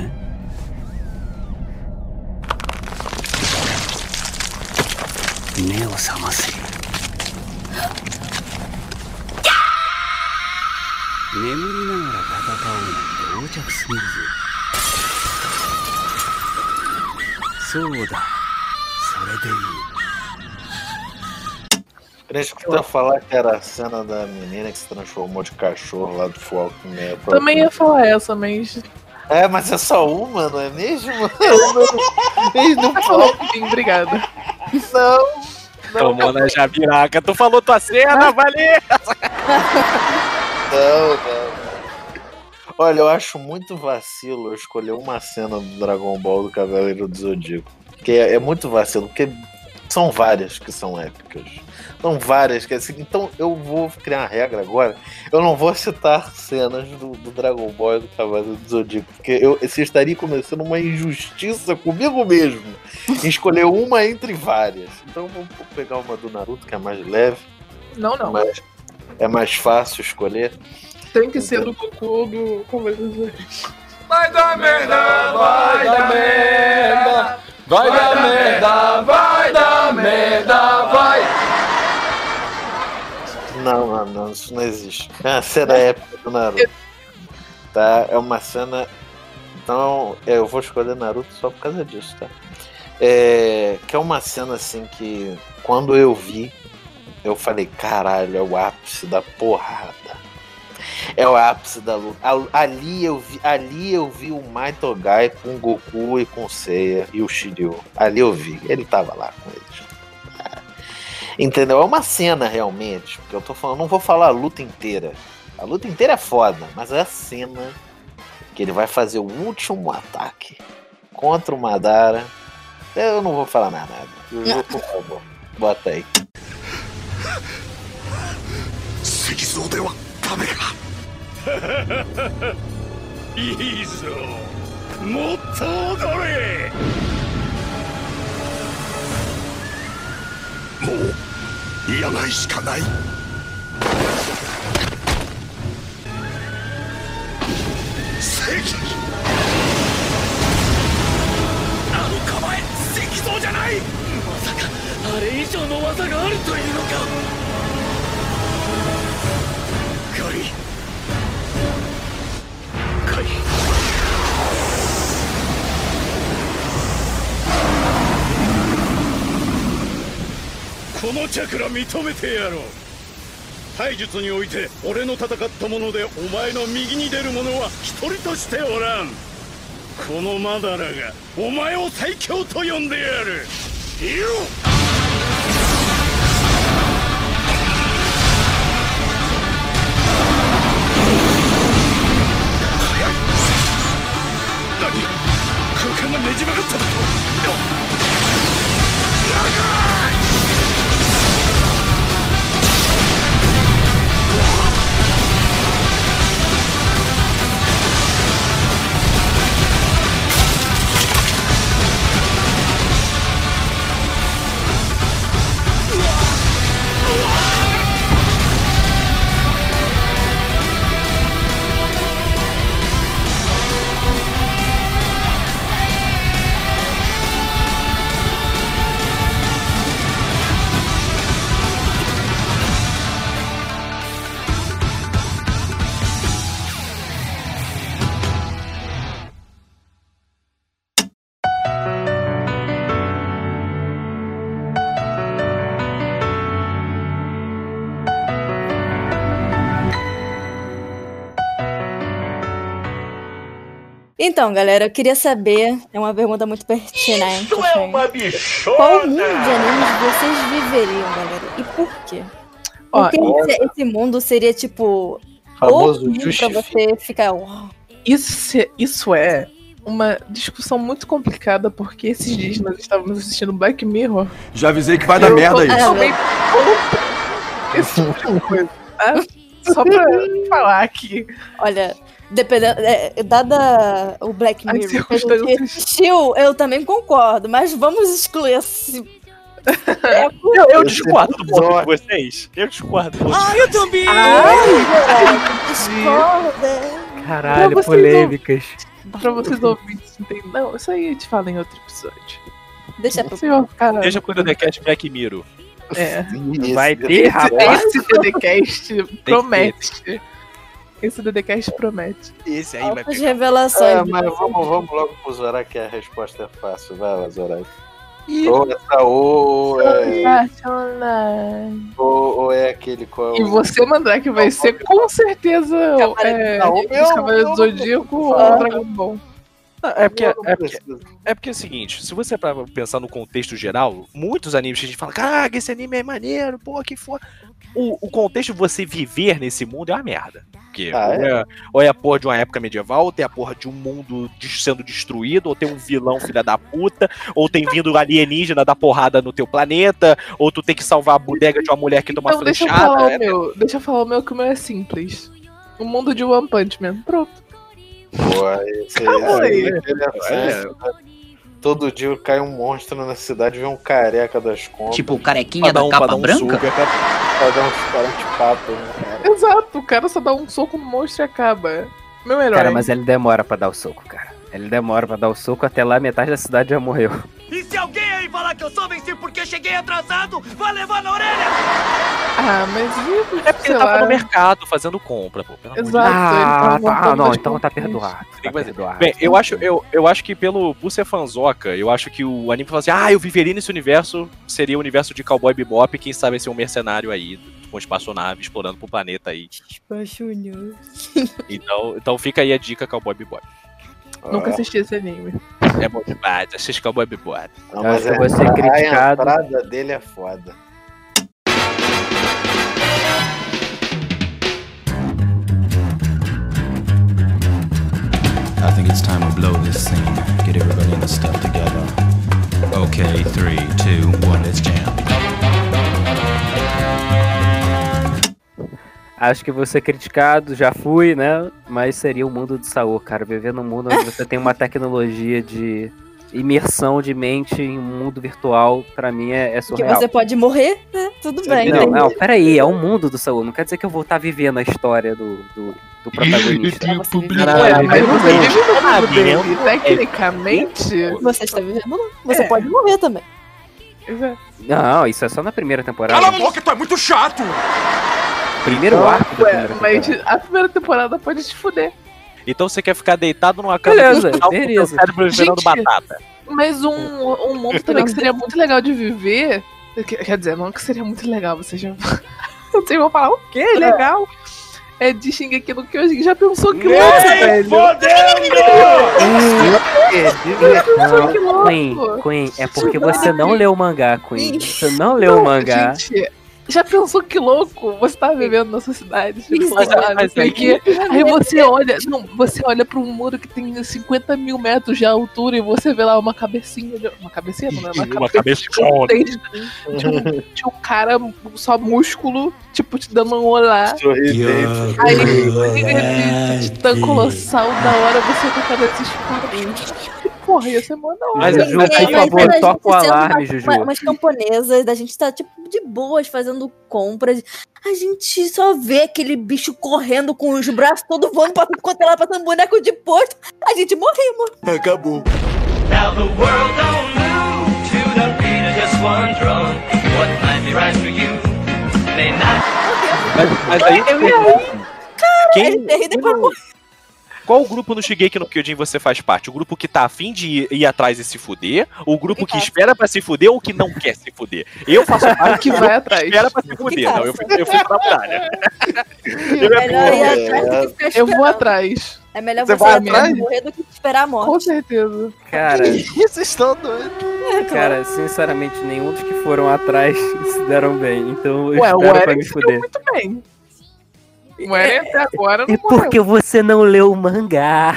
目を覚ませ。眠りながら戦おうなんて横着すぎるぜ。そうだ。
Queria escutar falar que era a cena da menina que se transformou de cachorro lá do Full Metal.
Também ia falar essa, mas.
É, mas é só uma, não é mesmo? <laughs> Eles não <laughs> falam.
Sim, obrigada.
Não.
Tomou na jabiraca. Tu falou tua cena, valeu!
Não, não. Olha, eu acho muito vacilo eu escolher uma cena do Dragon Ball do Cavaleiro do Zodíaco. Porque é, é muito vacilo, porque são várias que são épicas. São várias que assim. Então eu vou criar uma regra agora. Eu não vou citar cenas do, do Dragon Ball e do Cavaleiro do Zodíaco. Porque eu, estaria começando uma injustiça comigo mesmo. Em escolher uma entre várias. Então eu vou vou pegar uma do Naruto, que é mais leve.
Não, não.
Mas é mais fácil escolher.
Tem que ser do Goku ou do Cavaleiro dos Zodíaco.
Vai dar merda, vai dar merda, vai dar merda, vai dar merda, vai!
Não, não, não, isso não existe. <laughs> É uma cena épica do Naruto. Tá? É uma cena. Então, é, eu vou escolher Naruto só por causa disso, tá? É, que é uma cena assim que quando eu vi, eu falei, caralho, é o ápice da porrada. É o ápice da luta. A- Ali eu vi, ali eu vi o Mai Togai com o Goku e com o Seiya e o Shiryu. Ali eu vi, ele tava lá com eles. Entendeu? É uma cena realmente. Porque eu tô falando, não vou falar a luta inteira. A luta inteira é foda, mas é a cena que ele vai fazer o último ataque contra o Madara. Eu não vou falar mais nada. Juju, por favor, bota aí.
石像ではダメか
いいぞ。もっと踊れ。
もうやないしかない。正義あの構え石像じゃない。まさかあれ以上の技があるというのか。
このチャクラ認めてやろう。体術において俺の戦ったものでお前の右に出る者は一人としておらんこのマダラがお前を最強と呼んでやるいよ何空間がねじ曲がっただと
Então, galera, eu queria saber, é uma pergunta muito pertinente.
Isso é
assim.
uma bichona!
Qual mundo de animes vocês viveriam, galera? E por quê?
Ó,
Porque
olha-
esse, esse mundo seria tipo.
Famoso
pra você ficar.
Isso, isso é uma discussão muito complicada, porque esses dias nós estávamos assistindo Black Mirror.
Já avisei que vai dar merda isso.
Esse tipo de coisa, tá? Só pra <laughs> falar aqui.
Olha, dependendo. é, dada o Black Mirror que a gente
circunstâncias.
assistiu, eu também concordo, mas vamos excluir esse. <laughs>
Eu, eu discordo do ponto de vocês. Eu discordo. do ponto de
Ah,
vocês.
eu também! Discorda!
Caralho,
Pra
polêmicas.
Pra vocês ouvintes entenderem. Não, isso aí eu te falo em outro episódio.
Deixa pro.
Senhor, cara.
Deixa pro Dedecast Black Mirror.
É.
Vai ter, rapaz.
Esse DDCast promete. Esse DDCast promete.
Esse aí vai
As revelações.
É, mas vamos, vamos logo pro Zorak que a resposta é fácil. Vai lá, Zorak. Ou essa ou é, ou, ou é aquele qual
E você, Mandrake, vai ser com certeza é,
Não, o meu-
os Cavaleiros do
eu não
Zodíaco ou o Dragon Ball.
É porque, é, porque, é porque é o seguinte, se você para pensar no contexto geral, muitos animes que a gente fala, caraca, esse anime é maneiro, pô, que foda. O, o contexto de você viver nesse mundo é uma merda. Porque
Ah,
ou,
é?
é, ou é a porra de uma época medieval, ou tem a porra de um mundo sendo destruído, ou tem um vilão filha da puta, ou tem vindo alienígena dar porrada no teu planeta, ou tu tem que salvar a bodega de uma mulher que toma
Então deixa eu
flechada.
falar
é-
o meu. Deixa eu falar o meu que o meu é simples. O mundo de One Punch Man. Pronto.
Pô, esse,
Calma
esse
aí.
interessante. Todo dia cai um monstro na cidade e vem um careca das compras.
Tipo o carequinha da
um-
capa
um
branca?
suco, Pra dar uns 40 papos, né?
Exato, o cara só dá um soco no monstro e acaba. Meu herói.
Cara, mas ele demora pra dar o soco, cara. Ele demora pra dar o soco, até lá metade da cidade já morreu.
E se alguém aí falar que eu só venci porque cheguei atrasado, vai levar na orelha!
Ah, mas e,
É porque ele tava
lá.
no mercado fazendo compra, pô. Pelo amor de
Exato. ele
Ah, tá,
voltando
não, então tá perdoado. Tá perdoado.
Bem, eu acho, eu, eu acho que pelo por ser fanzoca, eu acho que o anime fala assim, ah, eu viveria nesse universo, seria o universo de Cowboy Bebop, quem sabe ser um mercenário aí, com espaçonave, explorando pro planeta aí. Então, então fica aí a dica Cowboy Bebop.
Nunca assisti esse anime.
É bom demais, assiste Cowboy Bebop.
Não,
que
é-
ser
a
criticado.
entrada dele é foda.
I think it's time we blow this scene. Get everybody in the stuff together. Okay, three, two, one, let's jam.
Acho que vou ser criticado, já fui, né? Mas seria o mundo de Saô, cara. Viver num mundo onde você tem uma tecnologia de imersão de mente em um mundo virtual, pra mim é, é
Que
surreal.
você pode morrer, né? Tudo bem.
Não,
entendi.
não, <laughs> peraí, é o mundo do Saul. Não quer dizer que eu vou estar vivendo a história do, do, do protagonista.
Ué, mas você vive no mundo dele. Tecnicamente.
Você está vivendo, não. Você pode morrer também.
Não, isso é só na primeira temporada.
Cala a boca, tu é muito chato!
Primeiro
Não,
arco da
ué,
primeira
mas
temporada.
a primeira temporada pode te fuder.
Então você quer ficar deitado numa cama
Beleza,
com o teu
beleza.
cérebro esperando
Gente,
batata.
Mas um, um mundo também que seria muito legal de viver. que- Quer dizer, não que seria muito legal, vocês já. <laughs> Vocês vão falar o quê? Legal? É de Shingeki no Kyojin. Já pensou que louco, velho?
Não,
que louco.
Queen, Queen, é porque você não leu o mangá, Queen. Você não leu o mangá.
Gente, já pensou que louco? Você tá vivendo na sua cidade, tipo,
Mas-
lá, não
mas
sei
aí-
você olha, não, você olha pra um muro que tem 50 mil metros de altura e você vê lá uma cabecinha, de, uma cabecinha, não é? Uma,
Uma
cabeça de um, de um- de um cara só músculo, tipo, te dando um olá.
Sorridente.
Aí, de titã colossal, da hora você com a cabeça escura. Porra, ia ser mó da hora.
Mas, Juju,
É,
por favor,
a gente
toca o alarme, Juju.
uma- Umas camponesas, da gente tá, tipo, de boas, fazendo compras. A gente só vê aquele bicho correndo com os braços todos voando pra tudo quanto é lá, passando boneco de posto. A gente morreu, mano.
Acabou. Now the world don't move to the beat of just one drum. What might be right for you may not.
Mas, mas aí.
Eu ia rir.
Quem-
Ele morreu.
Qual grupo no Shigeki no Kyojin você faz parte? O grupo que tá afim de ir, ir atrás e se fuder? O grupo que espera pra se fuder ou que não quer se fuder? Eu faço <laughs> parte
Que vai atrás.
espera pra se fuder. Não, eu fui, eu fui pra muralha. <laughs>
Melhor ir atrás do que ficar
Eu vou atrás.
É melhor
Você
você,
vai
ir
atrás?
morrer do que esperar a morte.
Com certeza.
Cara, <laughs>
Vocês estão doidos.
cara, sinceramente, nenhum dos que foram atrás se deram bem. Então eu
Ué, o
espero pra me fuder.
muito bem. O Eren até agora não
É porque você não leu o mangá.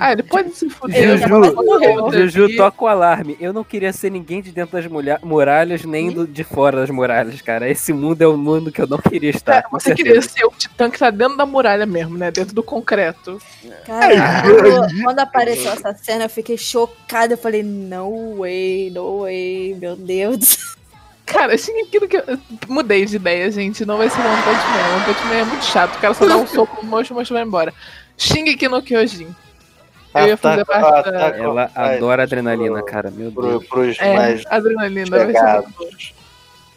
Ah, ele pode se fuder.
Juju,
morreu.
Juju, toca o alarme. Eu não queria ser ninguém de dentro das muralhas, nem do, de fora das muralhas, cara. Esse mundo é o mundo que eu não queria estar.
É, Você queria ser o titã que tá dentro da muralha mesmo, né? Dentro do concreto.
Cara, quando, quando apareceu essa cena, eu fiquei chocada. Eu falei, no way, no way, meu Deus.
Cara, aquilo que eu... Mudei de ideia, gente. Não vai ser One Punch Man. One Punch Man é muito chato. O cara só dá um <laughs> soco no mocho, o mocho vai embora. Shingeki no Kyojin. Eu ia fazer parte da...
Ela adora adrenalina, cara. Meu
Pro,
Deus.
pros
É,
mais
adrenalina vai ser
chegados.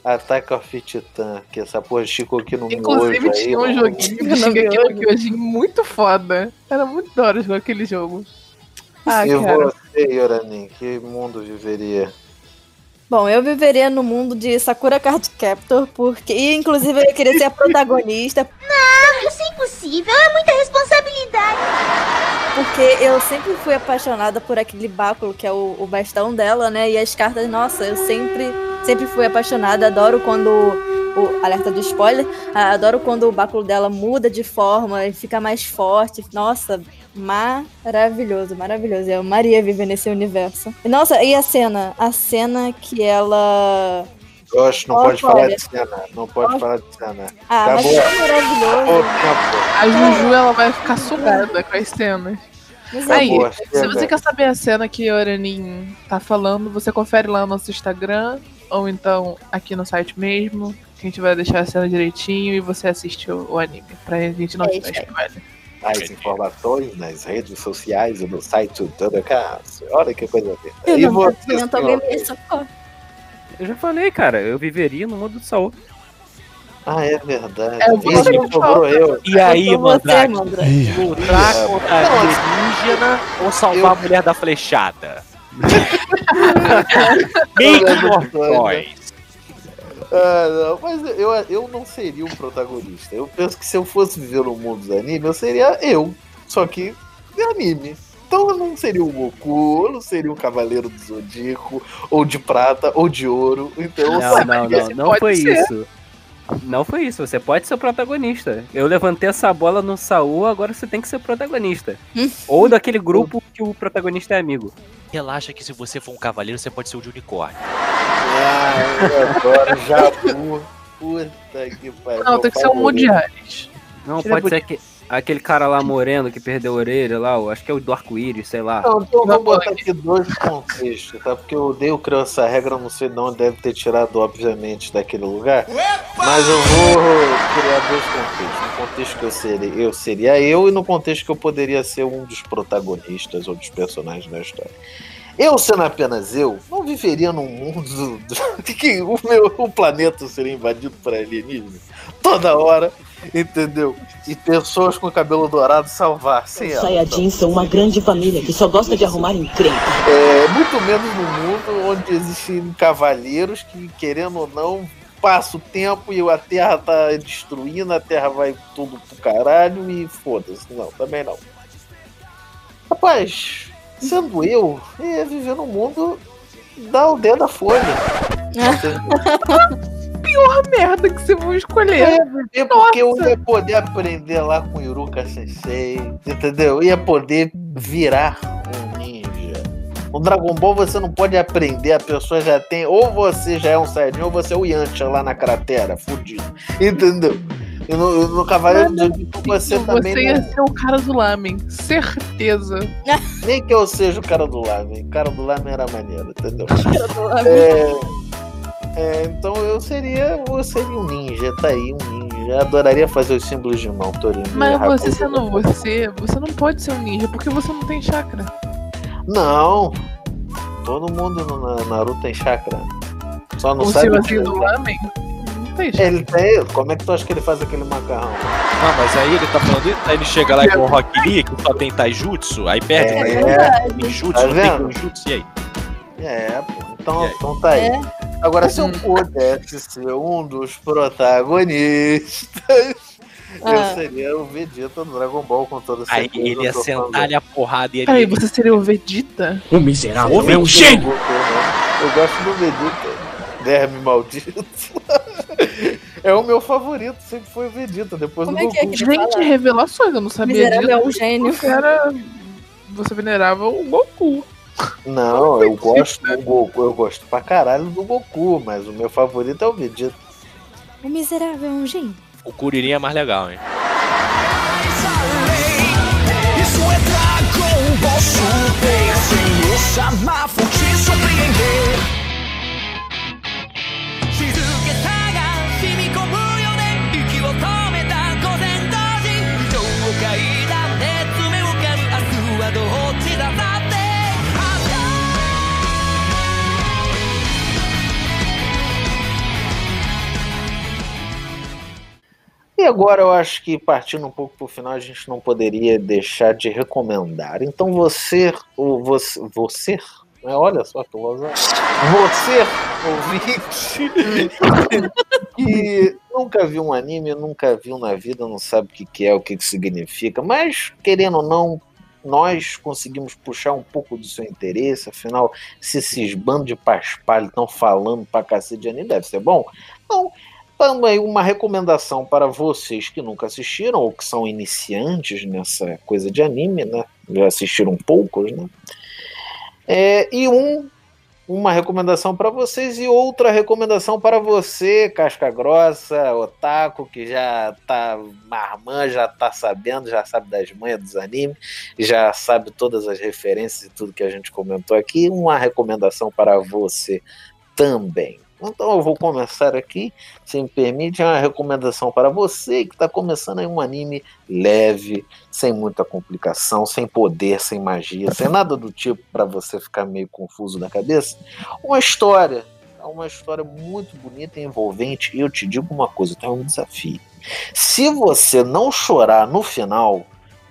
Attack of Titan, que essa porra ficou aqui no
Inclusive
mojo
tinha um
aí,
joguinho <laughs> de Shingeki no Kyojin muito foda. Era muito da hora jogar aquele jogo. Ah,
e
cara.
você, Yoranin, que mundo viveria?
Bom, eu viveria no mundo de Sakura Card Captor, porque. Inclusive, eu queria ser a protagonista,
Não, isso é impossível, é muita responsabilidade.
Porque eu sempre fui apaixonada por aquele báculo que é o, o bastão dela, né? E as cartas, nossa, eu sempre, sempre fui apaixonada. Adoro quando. O alerta do spoiler. ah, Adoro quando o báculo dela muda de forma e fica mais forte. Nossa, maravilhoso, maravilhoso. Eu amaria viver nesse universo. Nossa, e a cena? A cena que ela.
Josh, não pode falar
olha.
de cena. Não pode falar de cena.
Ah, mas
Acabou.
é maravilhoso.
Acabou.
A Juju ela vai ficar sugada com as cenas.
É
Aí,
boa,
se você quer saber a cena que o Oranin tá falando, você confere lá no nosso Instagram, ou então aqui no site mesmo, que a gente vai deixar a cena direitinho e você assiste o, o anime, pra gente não
É
te spoiler.
Mais informações nas redes sociais e no site do Thundercast. Olha que coisa linda.
Eu
E
não
você, senhor?
Eu já falei, cara, eu viveria no mundo do Saul.
Ah, é verdade.
É, não
sobrou eu.
E aí, Mandrake? Lutar contra a alienígena ou salvar a mulher da flechada? <laughs> Make more choice.
Ah, não, mas eu, eu não seria um protagonista. Eu penso que se eu fosse viver no mundo do anime, eu seria eu. Só que de anime. Então eu não seria o Goku, eu não seria um Cavaleiro do Zodíaco, ou de prata, ou de ouro. Então eu
Não, não,
seria-
não, não
pode
foi
ser.
isso. Não foi isso, você pode ser o protagonista. Eu levantei essa bola no Saul, agora você tem que ser o protagonista. <laughs> Ou daquele grupo que o protagonista é amigo.
Relaxa que se você for um cavaleiro, você pode ser o de unicórnio.
Ah, eu adoro Jabu. Puta que pariu.
Não, tem que ser um. Mundiales.
Não,
é
pode ser que. Aquele cara lá moreno que perdeu a orelha lá, eu acho que é o do arco-íris, sei lá.
Não, então vamos botar aqui dois contextos, tá? Porque eu odeio criar essa regra, não sei de onde deve ter tirado, obviamente, daquele lugar. Mas eu vou criar dois contextos. No contexto que eu seria, eu seria eu e no contexto que eu poderia ser um dos protagonistas ou dos personagens da história. Eu, sendo apenas eu, não viveria num mundo do- <laughs> que o meu o planeta seria invadido por alienígenas toda hora, entendeu? E pessoas com cabelo dourado salvassem
Os
ela.
Saiyajins são uma grande família que só gosta de arrumar encrenca.
É, muito menos no mundo onde existem cavalheiros que, querendo ou não, passa o tempo e a Terra tá destruindo, a Terra vai tudo pro caralho e foda-se. Não, também não. Rapaz, sendo eu, eu ia viver no mundo da aldeia da Folha. <laughs>
Pior merda que você vai escolher.
É, porque eu ia poder aprender lá com o Iruka Sensei, entendeu? Eu ia poder virar um ninja. No Dragon Ball você não pode aprender, a pessoa já tem. Ou você já é um Saiyajin, ou você é o Yantia lá na cratera, fudido. Entendeu? E no, no Cavaleiro do Zodíaco você também.
Você ia
não-
ser o cara do lamen, certeza.
Nem que eu seja o cara do Lamen. O cara do Lamen era maneiro, entendeu? <laughs>
do Lamen.
É, é, então eu seria, eu seria um ninja, tá aí, um ninja. Adoraria fazer os símbolos de mão, Torinho.
Mas você sendo você, você não pode ser um ninja, porque você não tem chakra.
Não. Todo mundo no Na- Naruto tem chakra. Só não
o
sabe.
senhorzinho do lamen não tem chakra.
Ele tem. Como é que tu acha que ele faz aquele macarrão?
Ah, mas aí ele tá falando isso, aí ele chega lá com o Rock Lee, que só tem Taijutsu, aí perde
É,
o
verdade.
Ninjutsu,
Tá
não tem? Ninjutsu, e aí?
É, pô. Então, então tá aí. Agora, se eu pudesse ser um dos protagonistas, <laughs>
Ah.
eu seria o Vegeta do Dragon Ball com toda
Aí
certeza.
ele ia
falando.
sentar-lhe a porrada e ele
Peraí, você seria o Vegeta?
O miserável
Eu
é um
gosto
gênio!
Eu gosto do Vegeta. Verme maldito. <laughs> É o meu favorito, sempre foi o Vegeta, depois
Como
do
é que é
Goku.
que ele
Gente,
fala?
revelações, eu não sabia
Miserável
disso.
é um gênio.
Você era. Você venerava o Goku.
Não, eu gosto do Goku, eu gosto pra caralho do Goku, mas o meu favorito é o Vegeta.
O miserável é um gênio.
O Kuririn é mais legal, hein?
Isso é Dragon Ball Super Sem o chamar, vou te surpreender
E agora eu acho que partindo um pouco pro final, a gente não poderia deixar de recomendar. Então você, o você, você, né, olha só que usar. Você, ouvinte, <laughs> que nunca viu um anime, nunca viu na vida, não sabe o que, que é, o que, que significa, mas querendo ou não, nós conseguimos puxar um pouco do seu interesse, afinal, se esses bandos de paspalho estão falando pra cacete de anime, deve ser bom. Então, também uma recomendação para vocês que nunca assistiram ou que são iniciantes nessa coisa de anime, né? Já assistiram poucos, né? É, e um, uma recomendação para vocês e outra recomendação para você, casca grossa, otaku, que já tá marmã, já tá sabendo, já sabe das manhas dos animes, já sabe todas as referências e tudo que a gente comentou aqui. Uma recomendação para você também. Então eu vou começar aqui, se me permite, é uma recomendação para você que está começando aí um anime leve, sem muita complicação, sem poder, sem magia, sem nada do tipo para você ficar meio confuso na cabeça. Uma história, é uma história muito bonita e envolvente. E eu te digo uma coisa, tem um desafio. Se você não chorar no final,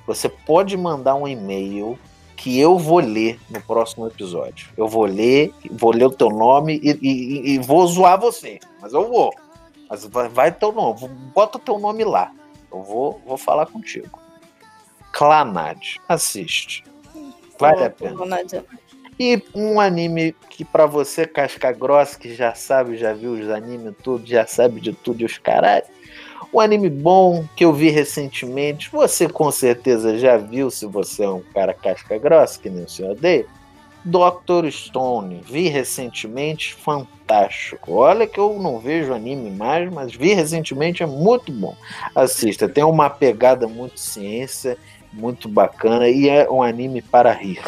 você pode mandar um e-mail que eu vou ler no próximo episódio. Eu vou ler, vou ler o teu nome e, e- e vou zoar você. Mas eu vou. Mas vai, vai teu nome, bota o teu nome lá. Eu vou, vou falar contigo. Clanad, assiste. Vale a pena. E um anime que pra você, casca grossa, que já sabe, já viu os animes tudo, já sabe de tudo e os caralho. Um anime bom que eu vi recentemente. Você com certeza já viu, se você é um cara casca grossa, que nem o senhor odeia. Doctor Stone, vi recentemente, fantástico. Olha que eu não vejo anime mais, mas vi recentemente, é muito bom. Assista, tem uma pegada muito ciência, muito bacana e é um anime para rir.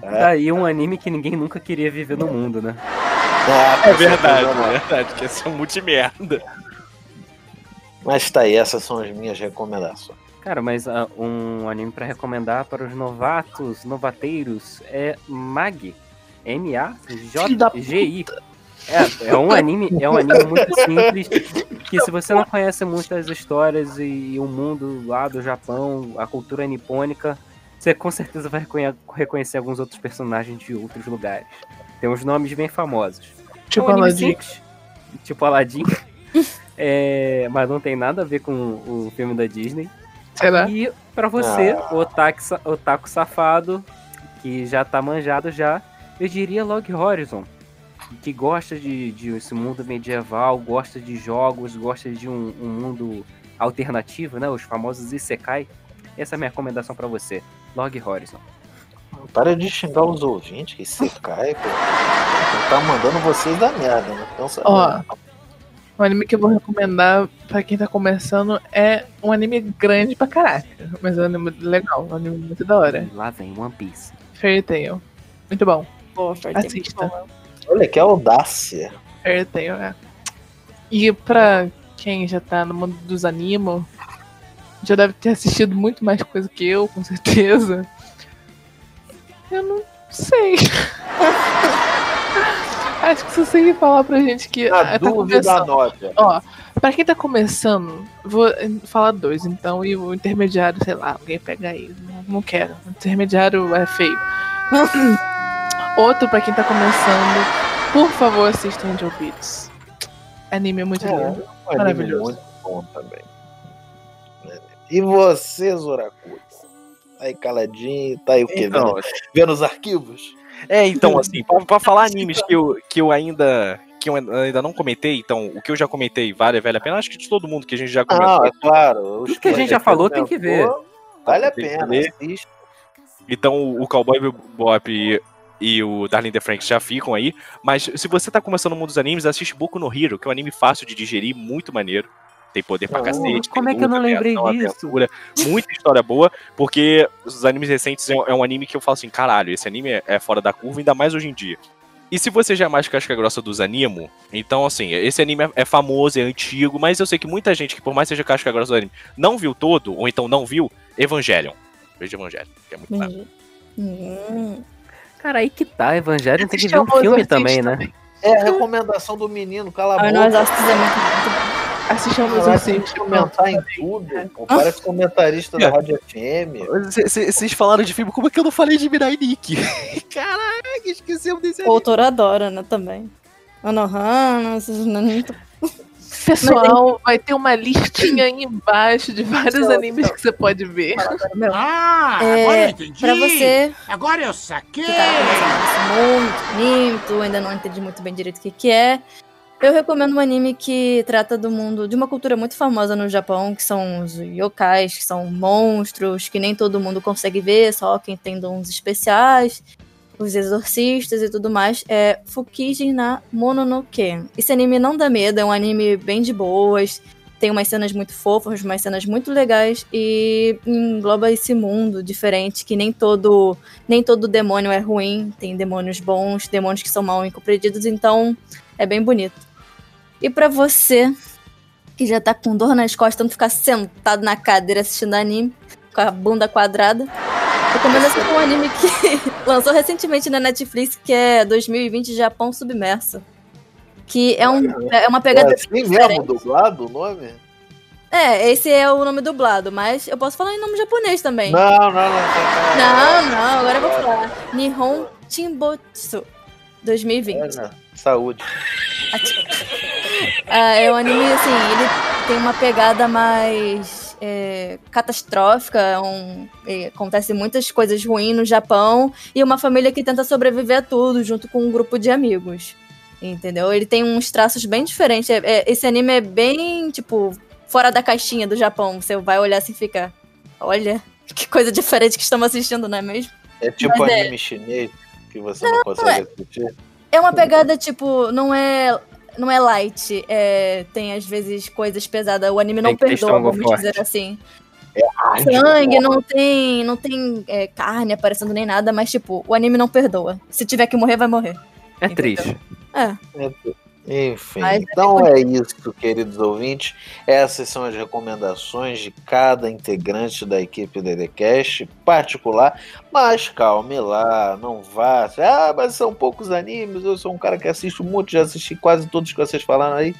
Daí um anime que ninguém nunca queria viver no mundo, né?
É verdade, é verdade, que esse é um multimerda.
Mas tá aí, essas são as minhas recomendações.
Cara, mas ah, um anime pra recomendar para os novatos, novateiros é Mag. M-A-J-G-I. É, é um anime, é um anime muito simples que se você não conhece muitas histórias e, o mundo lá do Japão, a cultura nipônica, você com certeza vai reconhe- reconhecer alguns outros personagens de outros lugares. Tem uns nomes bem famosos.
Tipo
É um
Aladdin.
simples, Tipo Aladdin. <laughs> É, mas não tem nada a ver com o filme da Disney.
Será?
E pra você,
Ah.
o otaku, sa- otaku safado, que já tá manjado já, eu diria Log Horizon. Que gosta de, de esse mundo medieval, gosta de jogos, gosta de um, um mundo alternativo, né? Os famosos Isekai. Essa é a minha recomendação pra você. Log Horizon.
Para de xingar os ouvintes, que cai, pô. Tá mandando vocês da merda, né? Então, sabe?
Ó, um anime que eu vou recomendar pra quem tá começando é um anime grande pra caraca. Mas é um anime legal, um anime muito da hora.
Lá vem One Piece.
Fairy Tail. Muito bom.
Pô, Fairy Tail é
Assista.
Olha que audácia.
Fairy Tail, é. E pra quem já tá no mundo dos animos, já deve ter assistido muito mais coisa que eu, com certeza. Eu não sei. <laughs> Acho que só sei falar pra gente que
Na
ah, tá
dúvida.
Ó, pra quem tá começando, vou eh, falar dois, então, e o intermediário, sei lá, alguém pega aí. Não, não quero. O intermediário é feio. <clears throat> Outro pra quem tá começando, por favor, assista Angel Beats. Anime é muito
É,
lindo.
um anime
Maravilhoso.
muito bom também. E você, Zoraku? Tá aí caladinho, tá aí o quê?
Então,
vendo, vendo os arquivos?
É, então, assim, pra, pra falar animes que eu, que eu ainda. Que eu ainda não comentei, então, o que eu já comentei vale, vale a pena. Acho que de todo mundo que a gente já comentou.
Ah, é claro.
Tudo que a gente já falou tem que ver.
Vale a pena, assiste.
Então o Cowboy Bebop e, e o Darling the Franks já ficam aí. Mas se você tá começando no mundo dos animes, assiste Boku no Hero, que é um anime fácil de digerir, muito maneiro. Tem poder pra
Oh,
cacete.
como
tem
é que eu não lembrei
ação,
disso?
aventura, muita história boa, porque os animes recentes é um, é um anime que eu falo assim, caralho, esse anime é, é fora da curva, ainda mais hoje em dia. E se você já é mais casca grossa dos animo, então assim, esse anime é, é famoso, é antigo, mas eu sei que muita gente que por mais seja casca grossa do anime, não viu todo, ou então não viu, Evangelion. Veja Evangelion, que é muito bacana.
Hum.
Cara, aí que tá, Evangelho tem que ver um filme
Exorcista
também, né?
também.
É a recomendação do menino, cala a
Ah,
boca.
não, Exorcist é muito, muito
ao
Ela vai
Exorcista.
comentar em tudo. Pô, parece comentarista da Rádio FM.
Vocês falaram de filme, como é que eu não falei de Mirai Nikki? <laughs> Caraca, esquecemos desse
O autor adora, né, também. Anohana, esses muito...
Pessoal, vai ter uma listinha aí embaixo de vários animes que você pode ver.
Ah,
É,
agora eu entendi.
pra você-
Agora eu saquei.
que tá mundo, ainda não entendi muito bem direito o que, que é. Eu recomendo um anime que trata do mundo, de uma cultura muito famosa no Japão, que são os yokais, que são monstros, que nem todo mundo consegue ver, só quem tem dons especiais, os exorcistas e tudo mais. É Fukiji na Mononoke. Esse anime não dá medo, é um anime bem de boas, tem umas cenas muito fofas, umas cenas muito legais e engloba esse mundo diferente que nem todo nem todo demônio é ruim, tem demônios bons, demônios que são mal incompreendidos, então é bem bonito. E pra você que já tá com dor nas costas, não ficar sentado na cadeira assistindo anime, com a bunda quadrada, recomendo assistir um anime que <laughs> lançou recentemente na Netflix, que é 2020 Japão Submerso. Que é, um, é uma pegada
É assim mesmo,
diferente.
dublado o nome?
É, esse é o nome dublado, mas eu posso falar em nome japonês também.
Não, não, não.
Não, não, agora eu vou falar. Nihon Chimbotsu 2020.
É, né? Saúde. <laughs>
Ah, é um anime, assim, ele tem uma pegada mais é, catastrófica, é um, é, acontece muitas coisas ruins no Japão, e uma família que tenta sobreviver a tudo, junto com um grupo de amigos. Entendeu? Ele tem uns traços bem diferentes. é- é- esse anime é bem, tipo, fora da caixinha do Japão. Você vai olhar assim e fica. Olha, <laughs> que coisa diferente que estamos assistindo, não é mesmo?
É tipo
Mas é-
anime chinês. que você não consegue assistir?
É uma pegada, tipo, não é. Não é light, é, tem às vezes coisas pesadas. O anime não perdoa, vamos
forte.
dizer assim.
É
Sangue, não tem, não tem é, carne aparecendo nem nada, mas tipo, o anime não perdoa. Se tiver que morrer, vai morrer.
É triste.
É.
Enfim,
Mas é
então é isso, queridos ouvintes. Essas são as recomendações de cada integrante da equipe DDCast particular. Mas calme lá, não vá. Ah, mas são poucos animes. Eu sou um cara que assiste muito, já assisti quase todos que vocês falaram aí.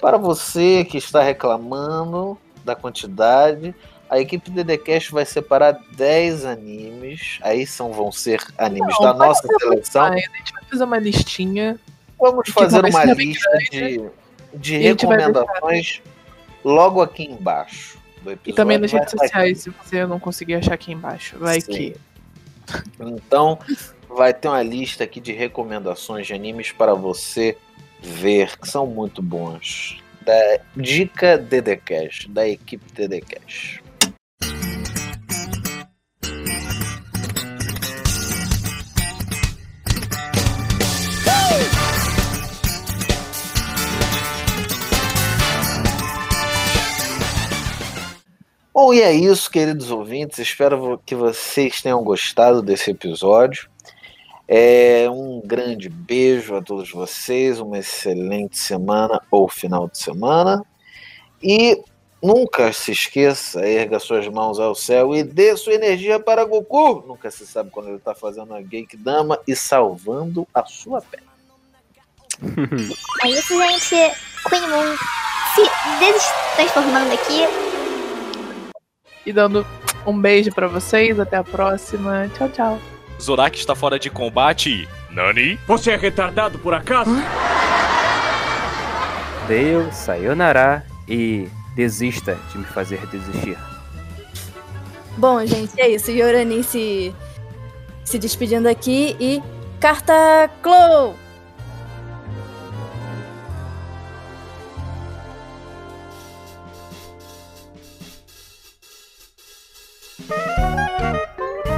Para você que está reclamando da quantidade, a equipe DDCast vai separar 10 animes. Aí são, vão ser animes
Não,
da nossa seleção.
mais, A gente vai fazer uma listinha.
Vamos fazer uma
bem
lista
grande,
de, de recomendações logo aqui embaixo do episódio.
E também nas redes sociais, se você não conseguir achar aqui embaixo. Vai
Sim.
que.
Então, vai ter uma lista aqui de recomendações de animes para você ver, que são muito bons. Da Dica DDCast, da equipe DDCast. Bom, e é isso, queridos ouvintes. Espero que vocês tenham gostado desse episódio. É um grande beijo a todos vocês, uma excelente semana ou final de semana. E nunca se esqueça, erga suas mãos ao céu e dê sua energia para Goku. Nunca se sabe quando ele está fazendo a Genkidama e salvando a sua pele. <laughs>
É isso, gente. Queen Moon se destransformando aqui.
E dando um beijo pra vocês. Até a próxima. Tchau, tchau.
Zorak está fora de combate. Nani?
Você é retardado por acaso?
Dale, sayonara e desista de me fazer desistir.
Bom, gente, é isso. Yorani se, se despedindo aqui e. Carta Clow!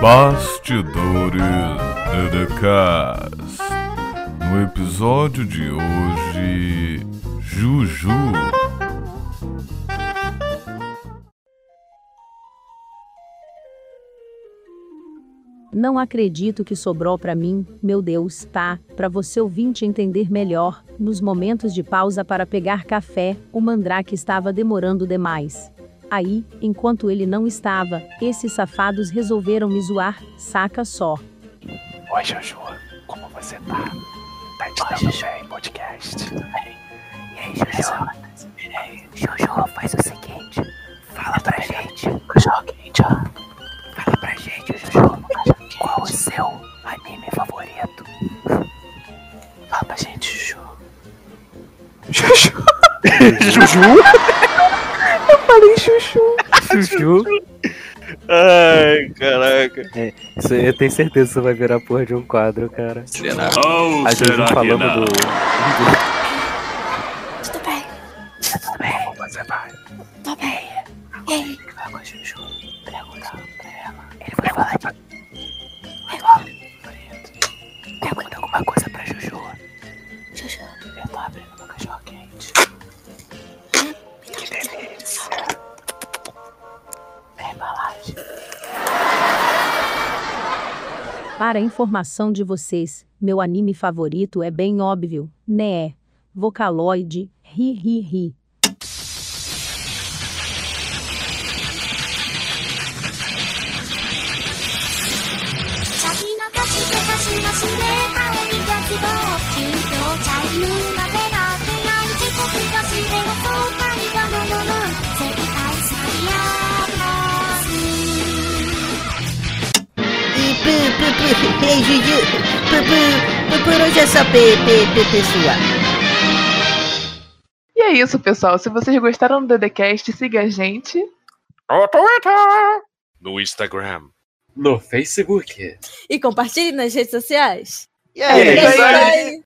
Bastidores DDCast. No episódio de hoje, Juju.
Não acredito que sobrou pra mim, meu Deus, tá? Pra você ouvinte entender melhor, nos momentos de pausa para pegar café, o mandrake estava demorando demais. Aí, enquanto ele não estava, esses safados resolveram me zoar, saca só.
Oi, Jojo. Como você tá? Tá te dando bem, podcast?
E aí, Jojo? E aí, Jojo, faz o seguinte. Fala pra gente. Cachorro quente, ó. Fala pra gente, Jojo. Qual o seu anime favorito? Fala pra gente, Juju.
Juju? <laughs> <laughs>
Juju?
Eu falei chuchu.
Chuchu.
Ai, caraca.
É, isso, eu tenho certeza que isso vai virar porra de um quadro, cara.
Será?
Ou
A Juju
será
falando do. do-
Tudo bem. Tudo bem. Como você vai? Tô bem. E aí? Juju. Pra ela. Ele vai falar de... Pergunta alguma coisa
Para informação de vocês, meu anime favorito é bem óbvio, né? Vocaloid, ri ri ri.
Ei, Juju, por hoje é só pe, pe, pe, pessoal.
E é isso, pessoal. Se vocês gostaram do DDCast, siga a gente.
No Twitter. No Instagram.
No Facebook.
E compartilhe nas redes sociais.
E aí,
É isso
galera?
aí.